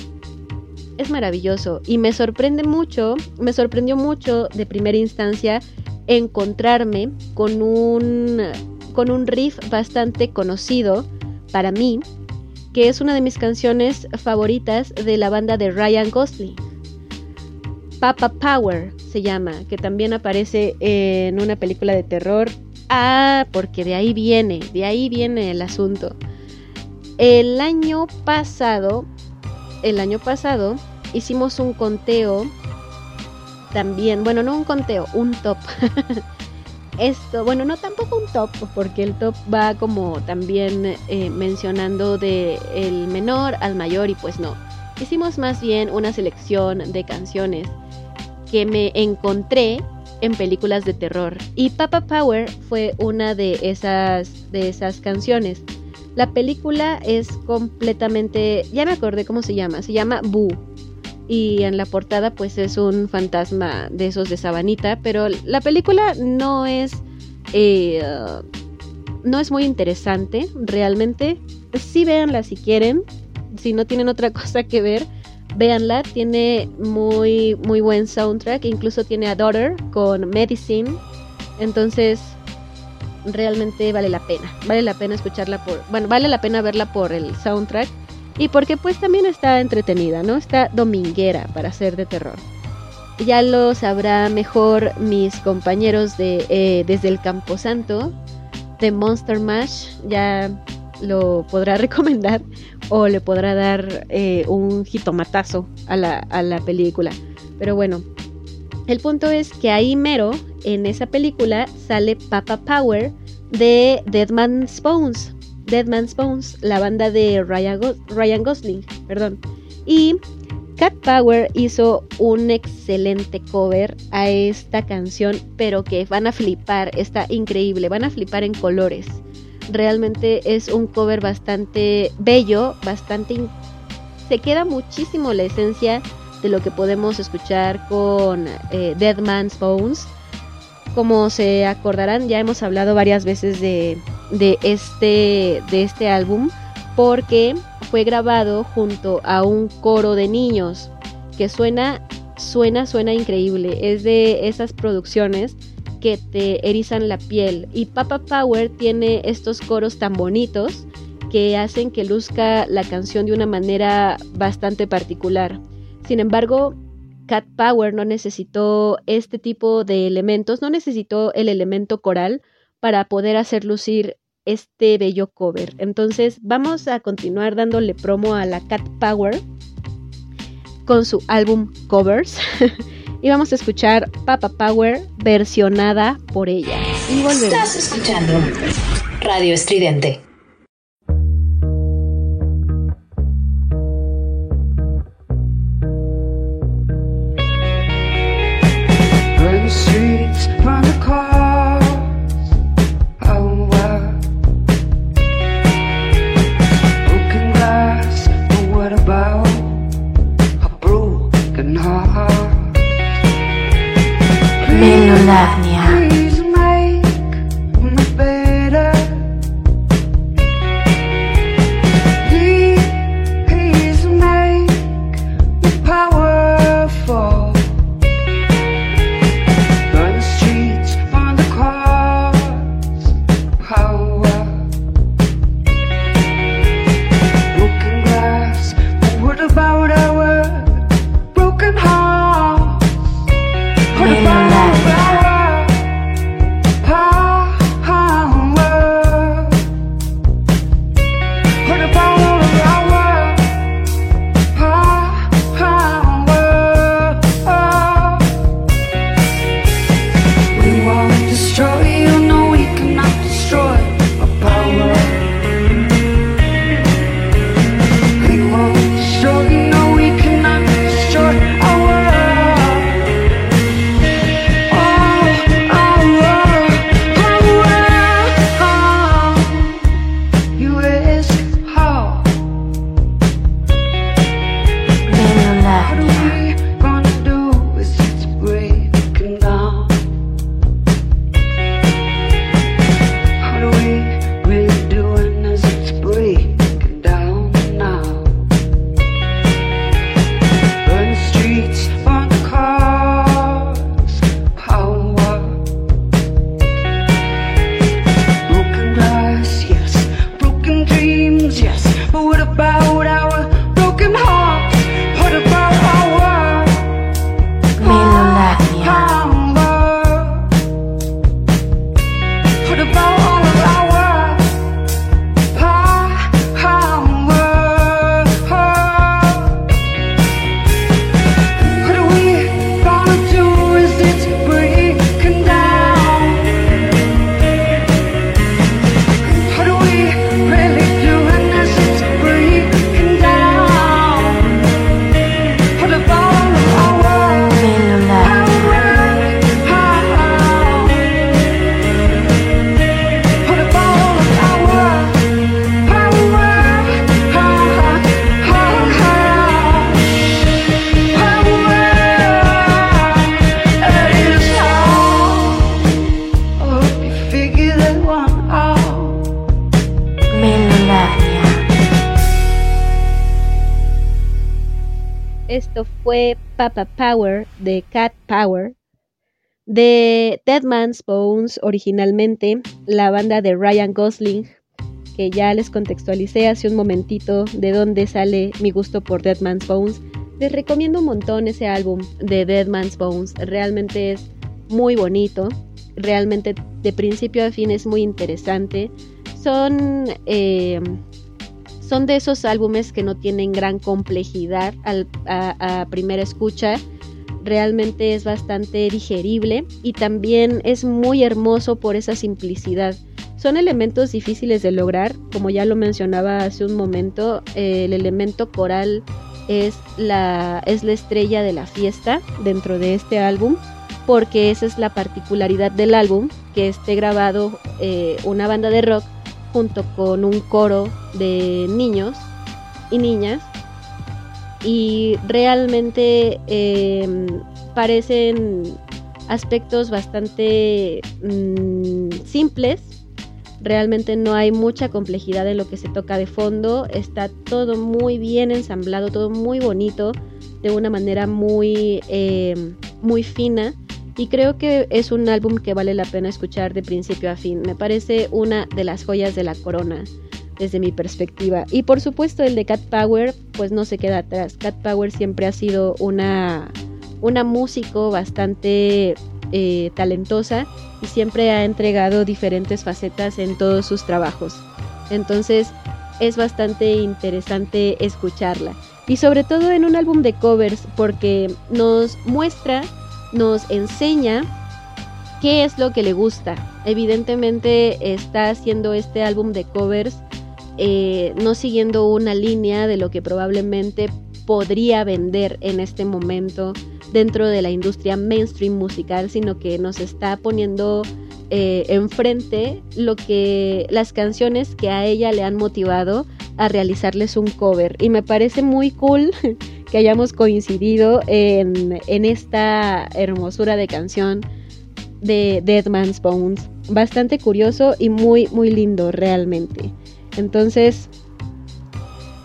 es maravilloso y me sorprende mucho, me sorprendió mucho de primera instancia encontrarme con un, con un riff bastante conocido para mí, que es una de mis canciones favoritas de la banda de Ryan Gosling. Papa Power se llama, que también aparece en una película de terror. Ah, porque de ahí viene, de ahí viene el asunto. El año pasado, el año pasado hicimos un conteo también, bueno, no un conteo, un top. Esto, bueno, no tampoco un top, porque el top va como también eh, mencionando de el menor al mayor y pues no. Hicimos más bien una selección de canciones que me encontré en películas de terror y Papa Power fue una de esas de esas canciones. La película es completamente, ya me acordé cómo se llama, se llama Boo y en la portada pues es un fantasma de esos de sabanita, pero la película no es eh, no es muy interesante realmente. Sí véanla si quieren, si no tienen otra cosa que ver, véanla, tiene muy muy buen soundtrack, incluso tiene a Daughter con Medicine. Entonces, realmente vale la pena. Vale la pena escucharla por, bueno, vale la pena verla por el soundtrack y porque pues también está entretenida, ¿no? Está dominguera para ser de terror. Ya lo sabrá mejor mis compañeros de eh, desde el Camposanto de Monster Mash. Ya lo podrá recomendar o le podrá dar eh, un jitomatazo a la, a la película. Pero bueno, el punto es que ahí mero, en esa película, sale Papa Power de Dead Man's Bones. Dead Man's Bones, la banda de Ryan, Ryan Gosling, perdón. Y Cat Power hizo un excelente cover a esta canción, pero que van a flipar, está increíble, van a flipar en colores. Realmente es un cover bastante bello, bastante... Se queda muchísimo la esencia de lo que podemos escuchar con eh, Dead Man's Bones. Como se acordarán, ya hemos hablado varias veces de, de, este, de este álbum porque fue grabado junto a un coro de niños que suena, suena, suena increíble. Es de esas producciones que te erizan la piel. Y Papa Power tiene estos coros tan bonitos que hacen que luzca la canción de una manera bastante particular. Sin embargo, Cat Power no necesitó este tipo de elementos, no necesitó el elemento coral para poder hacer lucir este bello cover. Entonces vamos a continuar dándole promo a la Cat Power con su álbum Covers y vamos a escuchar Papa Power versionada por ella. Estás escuchando Radio Estridente. Fue Papa Power de Cat Power. De Dead Man's Bones originalmente, la banda de Ryan Gosling, que ya les contextualicé hace un momentito de dónde sale mi gusto por Dead Man's Bones. Les recomiendo un montón ese álbum de Dead Man's Bones. Realmente es muy bonito. Realmente de principio a fin es muy interesante. Son eh, son de esos álbumes que no tienen gran complejidad al- a, a primera escucha. Realmente es bastante digerible y también es muy hermoso por esa simplicidad. Son elementos difíciles de lograr, como ya lo mencionaba hace un momento, eh, el elemento coral es la, es la estrella de la fiesta dentro de este álbum, porque esa es la particularidad del álbum, que esté grabado eh, una banda de rock junto con un coro de niños y niñas y realmente eh, parecen aspectos bastante mm, simples Realmente no hay mucha complejidad en lo que se toca de fondo. Está todo muy bien ensamblado, todo muy bonito, de una manera muy, eh, muy fina. Y creo que es un álbum que vale la pena escuchar de principio a fin. Me parece una de las joyas de la corona desde mi perspectiva. Y por supuesto el de Cat Power, pues no se queda atrás. Cat Power siempre ha sido una, una músico bastante eh, talentosa y siempre ha entregado diferentes facetas en todos sus trabajos. Entonces es bastante interesante escucharla. Y sobre todo en un álbum de covers porque nos muestra, nos enseña qué es lo que le gusta. Evidentemente está haciendo este álbum de covers eh, no siguiendo una línea de lo que probablemente podría vender en este momento dentro de la industria mainstream musical, sino que nos está poniendo eh, enfrente lo que las canciones que a ella le han motivado a realizarles un cover. Y me parece muy cool que hayamos coincidido en, esta hermosura de canción de Dead Man's Bones. Bastante curioso y muy, muy lindo realmente. Entonces,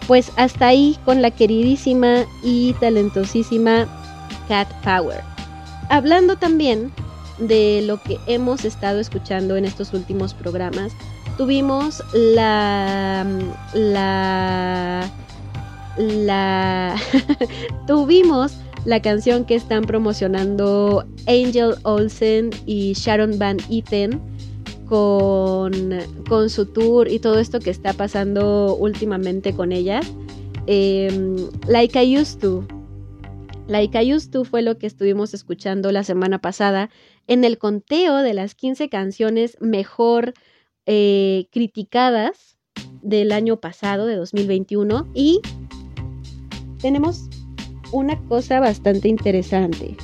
pues hasta ahí con la queridísima y talentosísima Cat Power. Hablando también de lo que hemos estado escuchando en estos últimos programas, tuvimos la la la tuvimos la canción que están promocionando Angel Olsen y Sharon Van Etten con, con su tour y todo esto que está pasando últimamente con ellas. Eh, like I Used to. Like I Used to fue lo que estuvimos escuchando la semana pasada en el conteo de las 15 canciones mejor eh, criticadas del año pasado, de 2021. Y tenemos una cosa bastante interesante.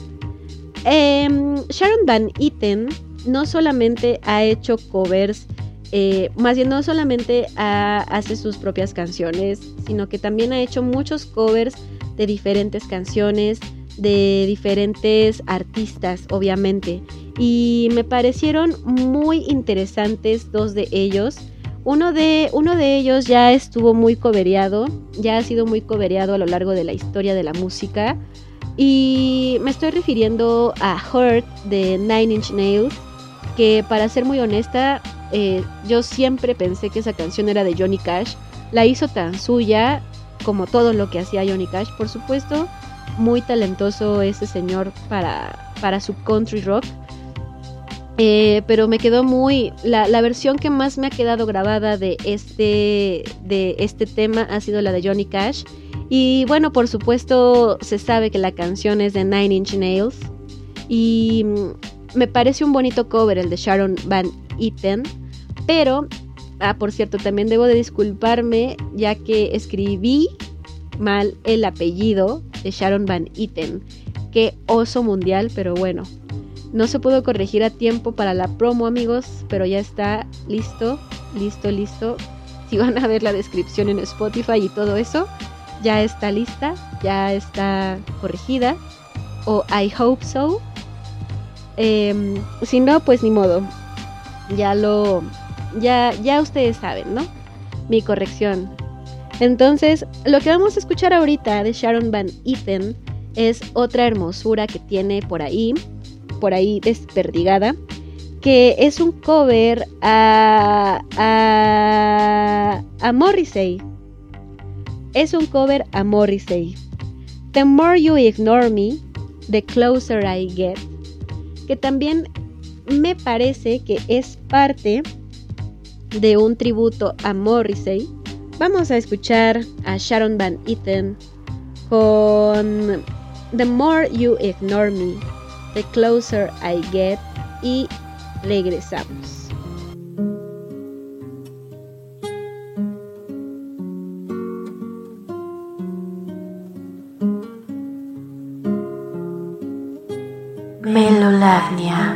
Eh, Sharon Van Etten no solamente ha hecho covers, eh, más bien no solamente ha- hace sus propias canciones, sino que también ha hecho muchos covers de diferentes canciones, de diferentes artistas, obviamente. Y me parecieron muy interesantes dos de ellos. Uno de, uno de ellos ya estuvo muy cobereado, ya ha sido muy cobereado a lo largo de la historia de la música. Y me estoy refiriendo a Hurt de Nine Inch Nails, que para ser muy honesta, eh, yo siempre pensé que esa canción era de Johnny Cash. La hizo tan suya como todo lo que hacía Johnny Cash, por supuesto. Muy talentoso ese señor para, para su country rock. Eh, pero me quedó muy. La, la versión que más me ha quedado grabada de este, de este tema ha sido la de Johnny Cash. Y bueno, por supuesto, se sabe que la canción es de Nine Inch Nails. Y mm, me parece un bonito cover el de Sharon Van Etten. Pero, ah, por cierto, también debo de disculparme ya que escribí mal el apellido de Sharon Van Etten. Qué oso mundial, pero bueno. No se pudo corregir a tiempo para la promo, amigos, pero ya está listo, listo, listo. Si van a ver la descripción en Spotify y todo eso, ya está lista, ya está corregida. O I hope so. Em, si no, pues ni modo. Ya lo. Ya, ya ustedes saben, ¿no? Mi corrección. Entonces, lo que vamos a escuchar ahorita de Sharon Van Etten es otra hermosura que tiene por ahí, por ahí desperdigada, que es un cover a, a, Morrissey. Es un cover a Morrissey. The more you ignore me, the closer I get. Que también me parece que es parte de un tributo a Morrissey. Vamos a escuchar a Sharon Van Etten con The More You Ignore Me, The Closer I Get y regresamos. Melolavnia.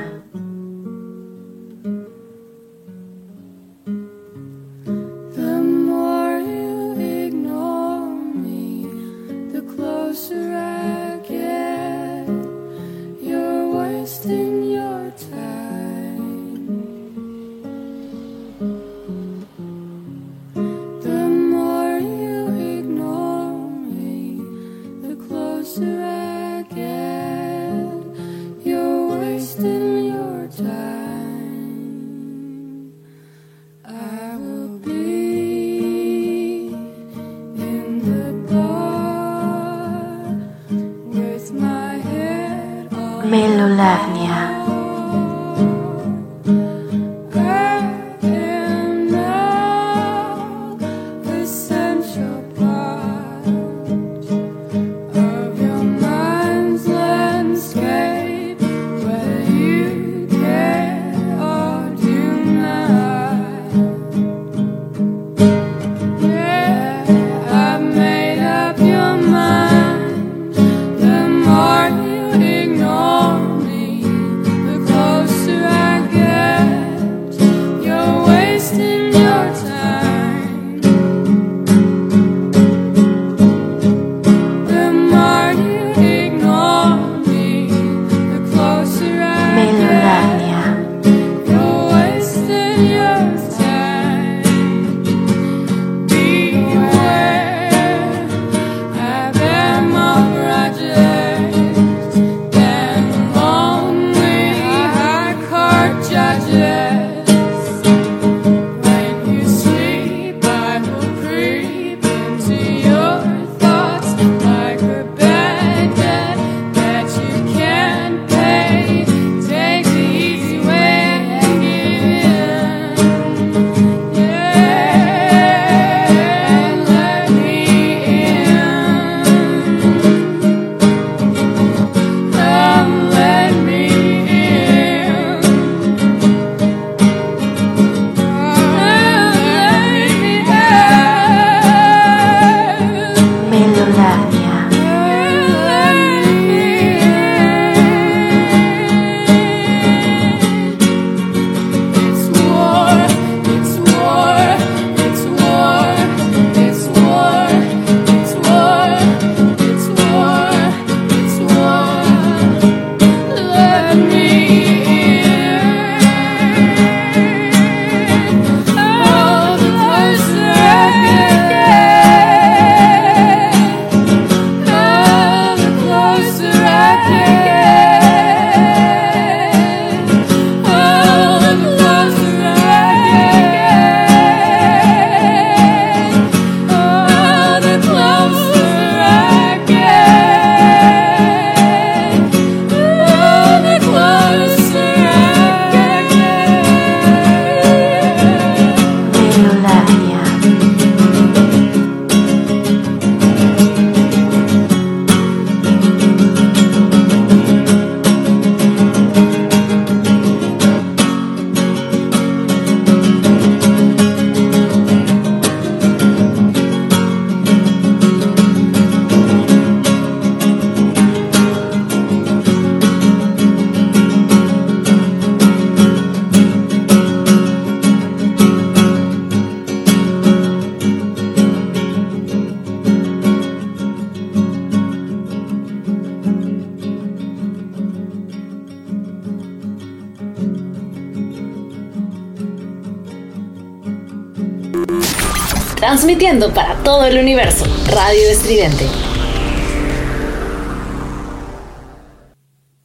Para todo el universo, Radio Estridente.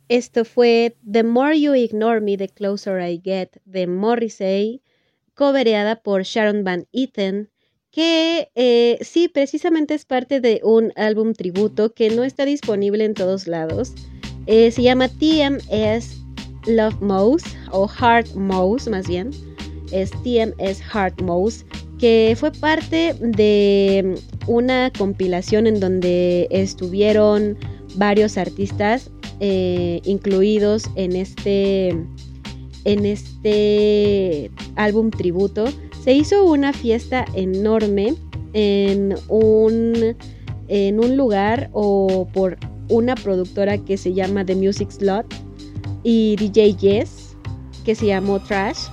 Esto fue The More You Ignore Me, The Closer I Get de Morrissey, cobereada por Sharon Van Etten, que eh, sí, precisamente es parte de un álbum tributo que no está disponible en todos lados. Eh, se llama TMS Love Mouse o Heart Mouse más bien. Es TMS Heart Mouse, que fue parte de una compilación en donde estuvieron varios artistas eh, incluidos en este en este álbum tributo. Se hizo una fiesta enorme en un en un lugar o por una productora que se llama The Music Slot y DJ Yes que se llamó Trash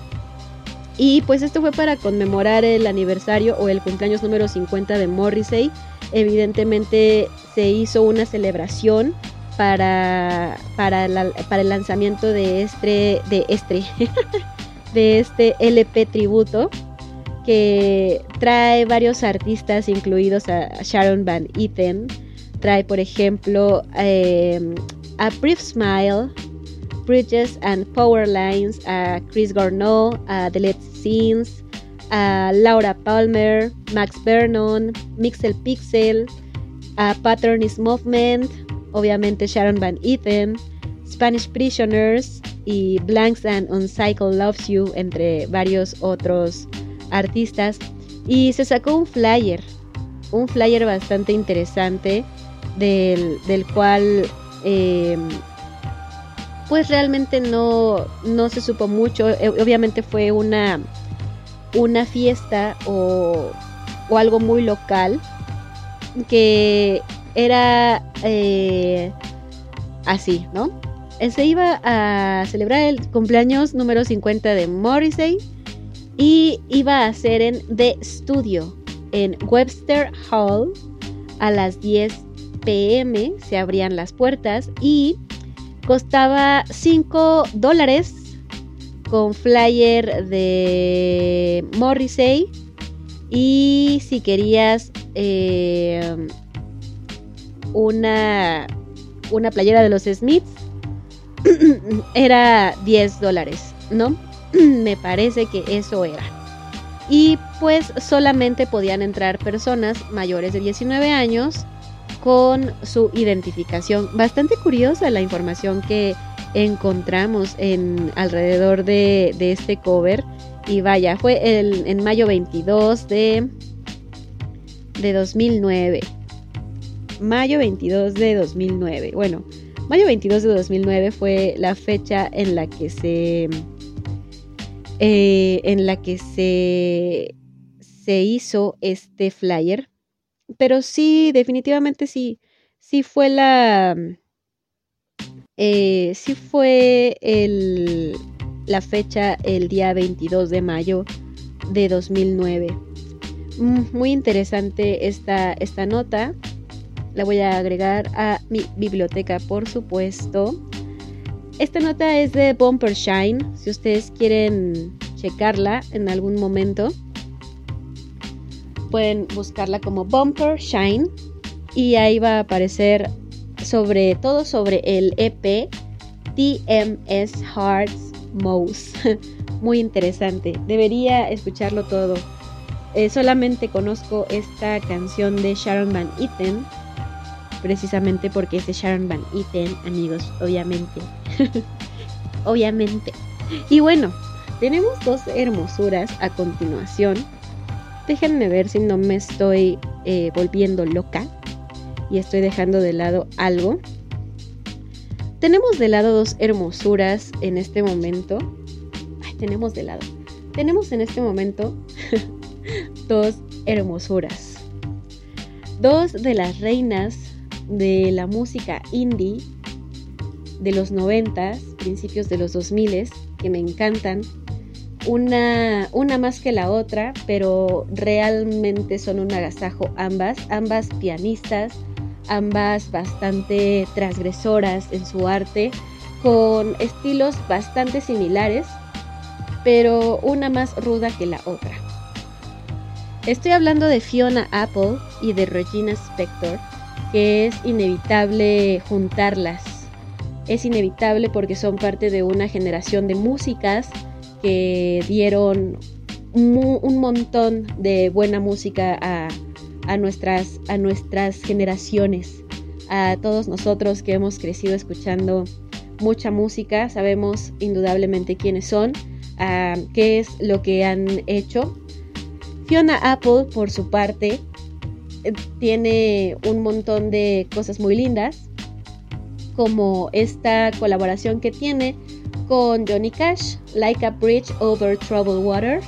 y pues esto fue para conmemorar el aniversario o el cumpleaños número 50 de Morrissey. Evidentemente se hizo una celebración para, para, la- para el lanzamiento de este, de este, de este LP tributo que trae varios artistas incluidos a Sharon Van Etten. Trae, por ejemplo, eh, A Brief Smile, Bridges and Power Lines, a Chris Gorno, a The Let's Scenes, a Laura Palmer, Max Vernon, Mixel Pixel, a Pattern is Movement, obviamente Sharon Van Etten, Spanish Prisoners y Blanks and Uncycle Loves You, entre varios otros artistas. Y se sacó un flyer, un flyer bastante interesante, del, del cual eh, pues realmente no, no se supo mucho. Eh, Obviamente fue una, una fiesta o, o algo muy local que era eh, así, ¿no? Eh, Se iba a celebrar el cumpleaños número 50 de Morrissey y iba a ser en The Studio en Webster Hall a las 10 pm se abrían las puertas y costaba 5 dólares con flyer de Morrissey y si querías eh, una, una playera de los Smiths era 10 dólares, ¿no? Me parece que eso era. Y pues solamente podían entrar personas mayores de 19 años con su identificación. Bastante curiosa la información que encontramos en alrededor de, este cover. Y vaya, fue el, en mayo 22 de, de 2009. Mayo 22 de 2009. Bueno, mayo 22 de 2009 fue la fecha en la que se... eh, en la que se, se hizo este flyer. Pero sí, definitivamente sí, sí fue la... eh, sí fue el, la fecha el día 22 de mayo de 2009. Mm, Muy interesante esta, esta nota. La voy a agregar a mi biblioteca, por supuesto. Esta nota es de Bumper Shine. Si ustedes quieren checarla en algún momento, pueden buscarla como Bumper Shine. Y ahí va a aparecer sobre todo sobre el EP TMS Hearts Mouse. Muy interesante. Debería escucharlo todo. Eh, solamente conozco esta canción de Sharon Van Etten. Precisamente porque es de Sharon Van Etten, amigos, obviamente. obviamente. Y bueno, tenemos dos hermosuras a continuación. Déjenme ver si no me estoy eh, volviendo loca y estoy dejando de lado algo. Tenemos de lado dos hermosuras en este momento. Ay, tenemos de lado. Tenemos en este momento dos hermosuras. Dos de las reinas de la música indie de los 90, principios de los 2000 que me encantan. Una, una más que la otra, pero realmente son un agasajo ambas, ambas pianistas, ambas bastante transgresoras en su arte, con estilos bastante similares, pero una más ruda que la otra. Estoy hablando de Fiona Apple y de Regina Spector, que es inevitable juntarlas. Es inevitable porque son parte de una generación de músicas que dieron un montón de buena música a, a nuestras, a nuestras generaciones, a todos nosotros que hemos crecido escuchando mucha música, sabemos indudablemente quiénes son, qué es lo que han hecho. Fiona Apple, por su parte, tiene un montón de cosas muy lindas, como esta colaboración que tiene con Johnny Cash, Like a Bridge Over Troubled Waters,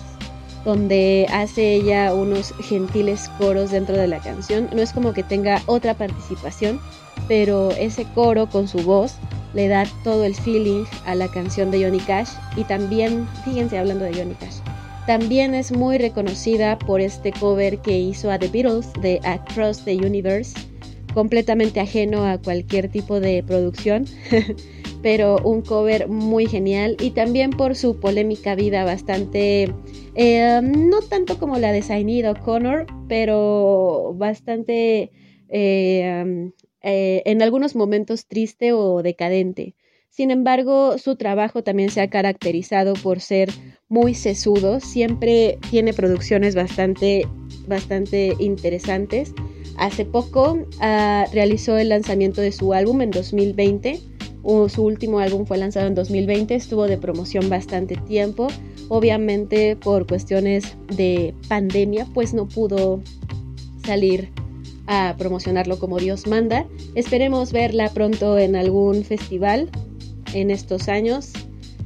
donde hace ella unos gentiles coros dentro de la canción. No es como que tenga otra participación, pero ese coro con su voz le da todo el feeling a la canción de Johnny Cash. Y también, fíjense hablando de Johnny Cash, también es muy reconocida por este cover que hizo a The Beatles de Across the Universe, completamente ajeno a cualquier tipo de producción, pero un cover muy genial y también por su polémica vida bastante, eh, no tanto como la de Sinead O'Connor, pero bastante eh, eh, en algunos momentos triste o decadente. Sin embargo, su trabajo también se ha caracterizado por ser muy sesudo, siempre tiene producciones bastante, bastante interesantes. Hace poco ah, realizó el lanzamiento de su álbum en 2020, Su último álbum fue lanzado en 2020, estuvo de promoción bastante tiempo. Obviamente por cuestiones de pandemia, pues no pudo salir a promocionarlo como Dios manda. Esperemos verla pronto en algún festival en estos años.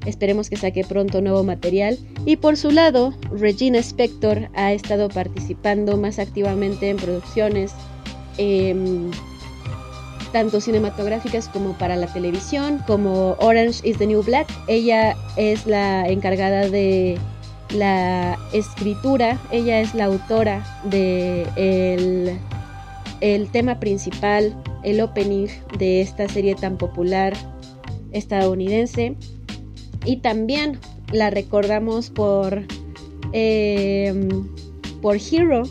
Esperemos que saque pronto nuevo material. Y por su lado, Regina Spector ha estado participando más activamente en producciones em, tanto cinematográficas como para la televisión, como Orange is the New Black. Ella es la encargada de la escritura, ella es la autora de el, tema principal, el opening de esta serie tan popular estadounidense. Y también la recordamos por, eh, por Hero,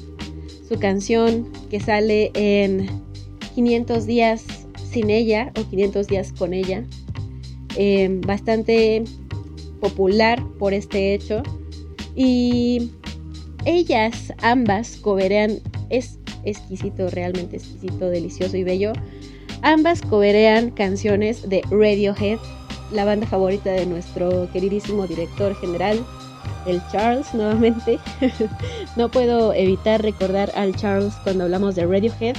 su canción que sale en 500 días sin ella o 500 días con ella. Eh, bastante popular por este hecho. Y ellas, ambas, coberean, es exquisito, realmente exquisito, delicioso y bello. Ambas coberean canciones de Radiohead, la banda favorita de nuestro queridísimo director general, el Charles, nuevamente. no puedo evitar recordar al Charles cuando hablamos de Radiohead.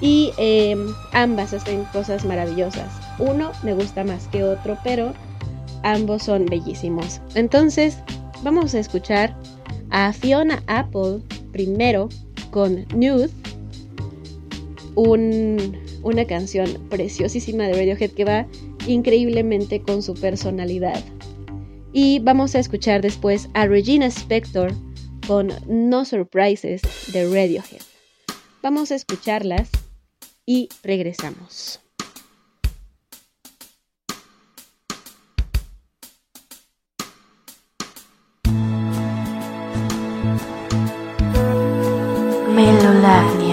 Y eh, ambas hacen cosas maravillosas. Uno me gusta más que otro, pero ambos son bellísimos. Entonces, vamos a escuchar a Fiona Apple primero con Nude, un- una canción preciosísima de Radiohead que va increíblemente con su personalidad. Y vamos a escuchar después a Regina Spector con No Surprises de Radiohead. Vamos a escucharlas y regresamos. Melolavnia.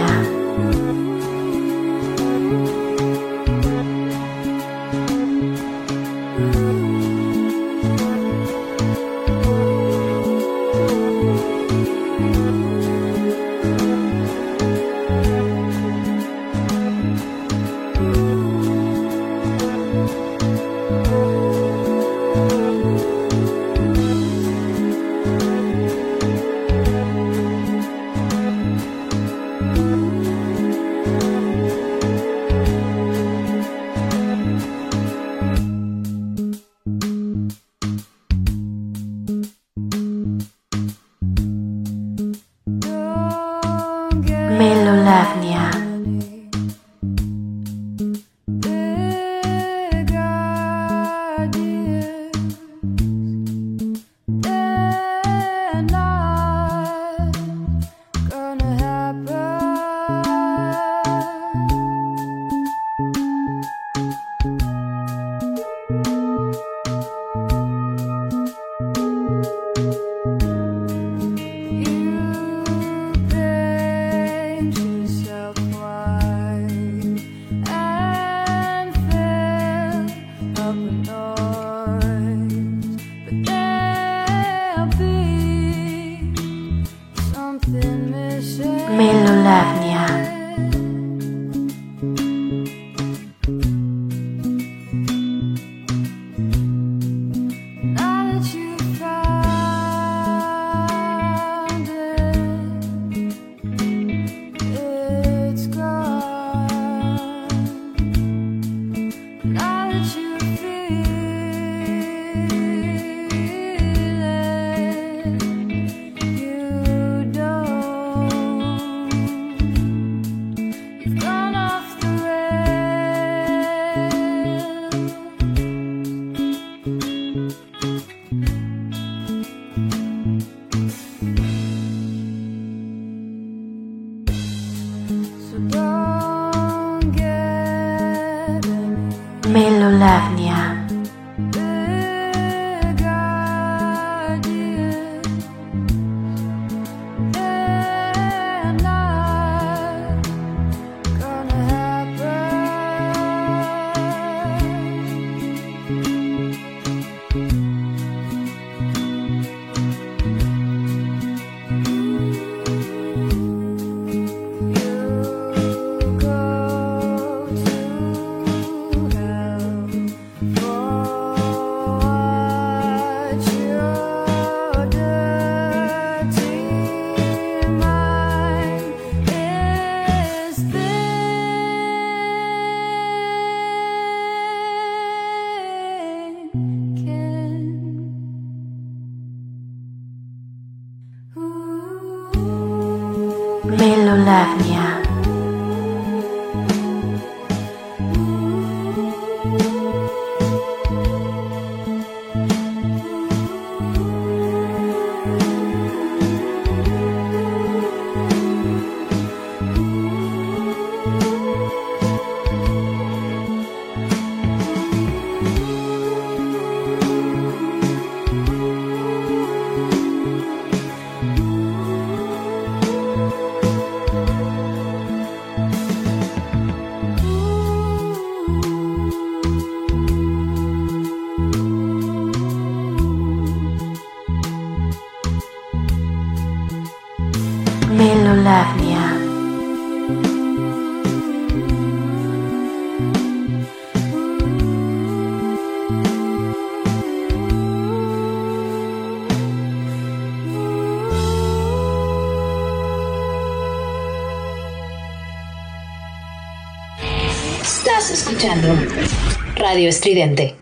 Radio Estridente.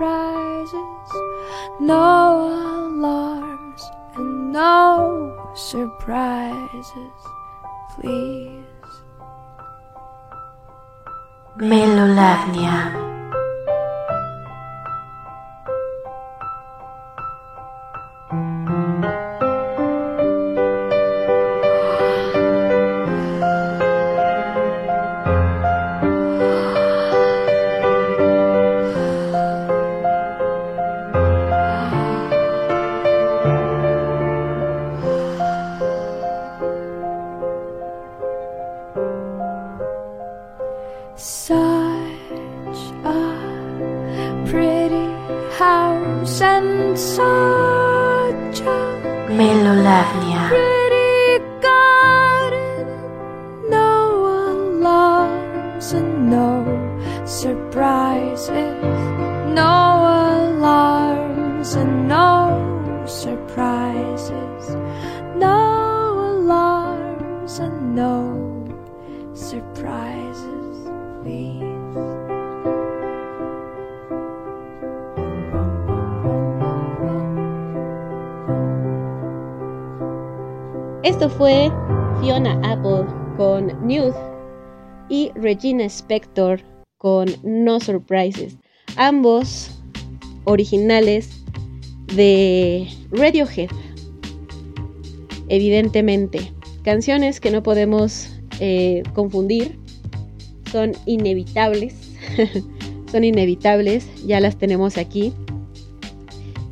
surprises, no alarms, and no surprises, please. Melolavnia. Regina Spector con No Surprises, ambos originales de Radiohead, evidentemente. Canciones que no podemos eh, confundir, son inevitables, son inevitables, ya las tenemos aquí.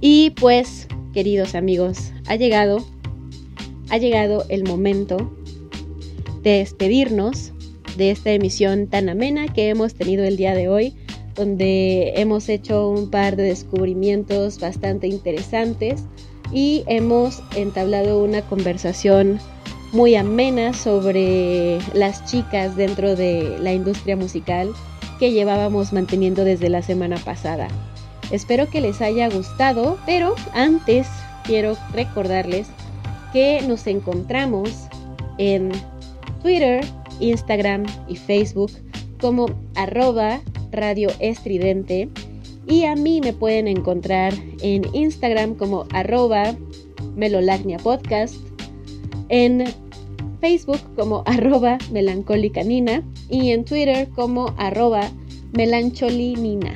Y pues, queridos amigos, ha llegado, ha llegado el momento de despedirnos de esta emisión tan amena que hemos tenido el día de hoy, donde hemos hecho un par de descubrimientos bastante interesantes y hemos entablado una conversación muy amena sobre las chicas dentro de la industria musical que llevábamos manteniendo desde la semana pasada. Espero que les haya gustado, pero antes quiero recordarles que nos encontramos en Twitter, Instagram y Facebook como arroba radio estridente y a mí me pueden encontrar en Instagram como arroba melolagnia podcast, en Facebook como arroba melancólica nina y en Twitter como arroba melancholinina.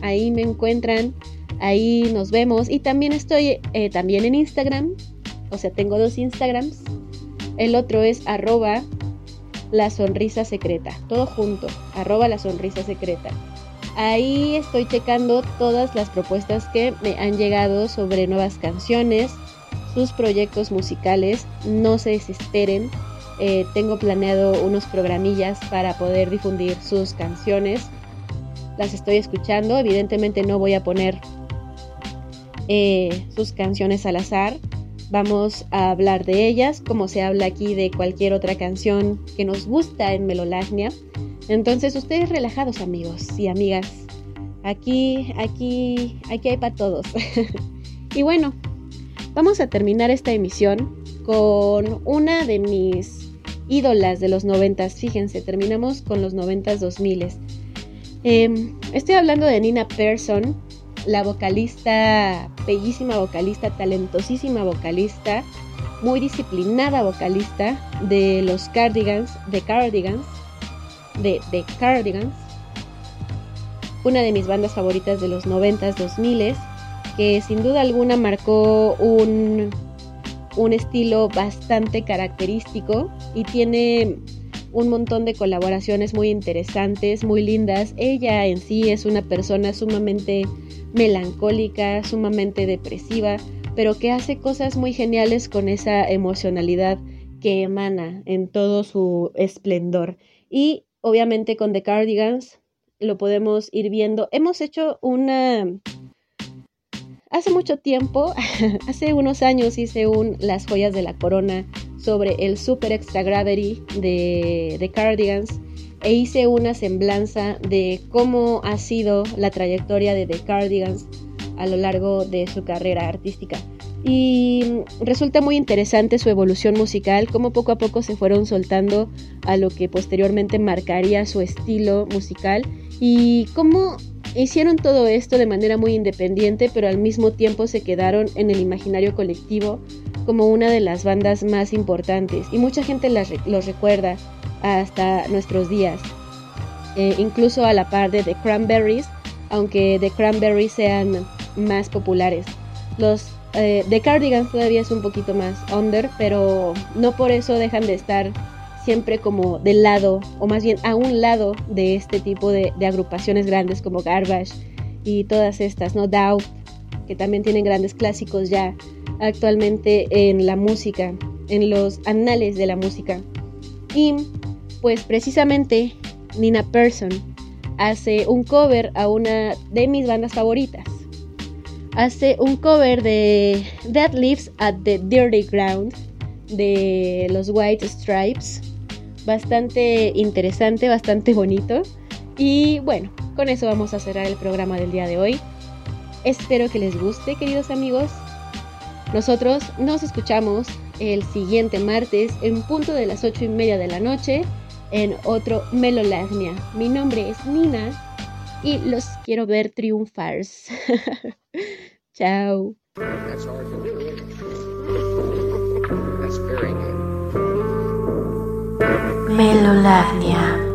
Ahí me encuentran, ahí nos vemos y también estoy eh, también en Instagram, o sea, tengo dos Instagrams. El otro es arroba la sonrisa secreta, todo junto, arroba la sonrisa secreta. Ahí estoy checando todas las propuestas que me han llegado sobre nuevas canciones, sus proyectos musicales. No se desesperen. Eh, tengo planeado unos programillas para poder difundir sus canciones. Las estoy escuchando. Evidentemente no voy a poner eh, sus canciones al azar. Vamos a hablar de ellas como se habla aquí de cualquier otra canción que nos gusta en Melolagnia. Entonces ustedes relajados amigos y amigas. Aquí, aquí, aquí hay para todos. y bueno, vamos a terminar esta emisión con una de mis ídolas de los noventas. Fíjense, terminamos con los noventas dos miles. Eh, estoy hablando de Nina Persson, la vocalista, bellísima vocalista, talentosísima vocalista, muy disciplinada vocalista de los Cardigans, de Cardigans, de, de Cardigans, una de mis bandas favoritas de los 90s, 2000 que sin duda alguna marcó un, un estilo bastante característico y tiene un montón de colaboraciones muy interesantes, muy lindas. Ella en sí es una persona sumamente melancólica, sumamente depresiva, pero que hace cosas muy geniales con esa emocionalidad que emana en todo su esplendor. Y obviamente con The Cardigans lo podemos ir viendo. Hemos hecho una... Hace mucho tiempo, hace unos años hice un Las joyas de la corona sobre el Super Extra Gravity de The Cardigans e hice una semblanza de cómo ha sido la trayectoria de The Cardigans a lo largo de su carrera artística. Y resulta muy interesante su evolución musical, cómo poco a poco se fueron soltando a lo que posteriormente marcaría su estilo musical y cómo hicieron todo esto de manera muy independiente, pero al mismo tiempo se quedaron en el imaginario colectivo como una de las bandas más importantes y mucha gente las, los recuerda hasta nuestros días, eh, incluso a la par de The Cranberries, aunque The Cranberries sean más populares. Los eh, The Cardigans todavía es un poquito más under, pero no por eso dejan de estar siempre como del lado, o más bien a un lado de este tipo de, de agrupaciones grandes como Garbage y todas estas, ¿no? Doubt, que también tienen grandes clásicos ya actualmente en la música, en los anales de la música. Y pues precisamente Nina Persson hace un cover a una de mis bandas favoritas. Hace un cover de That Lives at the Dirty Ground de los White Stripes. Bastante interesante, bastante bonito. Y bueno, con eso vamos a cerrar el programa del día de hoy. Espero que les guste, queridos amigos. Nosotros nos escuchamos el siguiente martes en punto de las ocho y media de la noche en otro Melolagnia. Mi nombre es Nina y los quiero ver triunfar. Chao. That's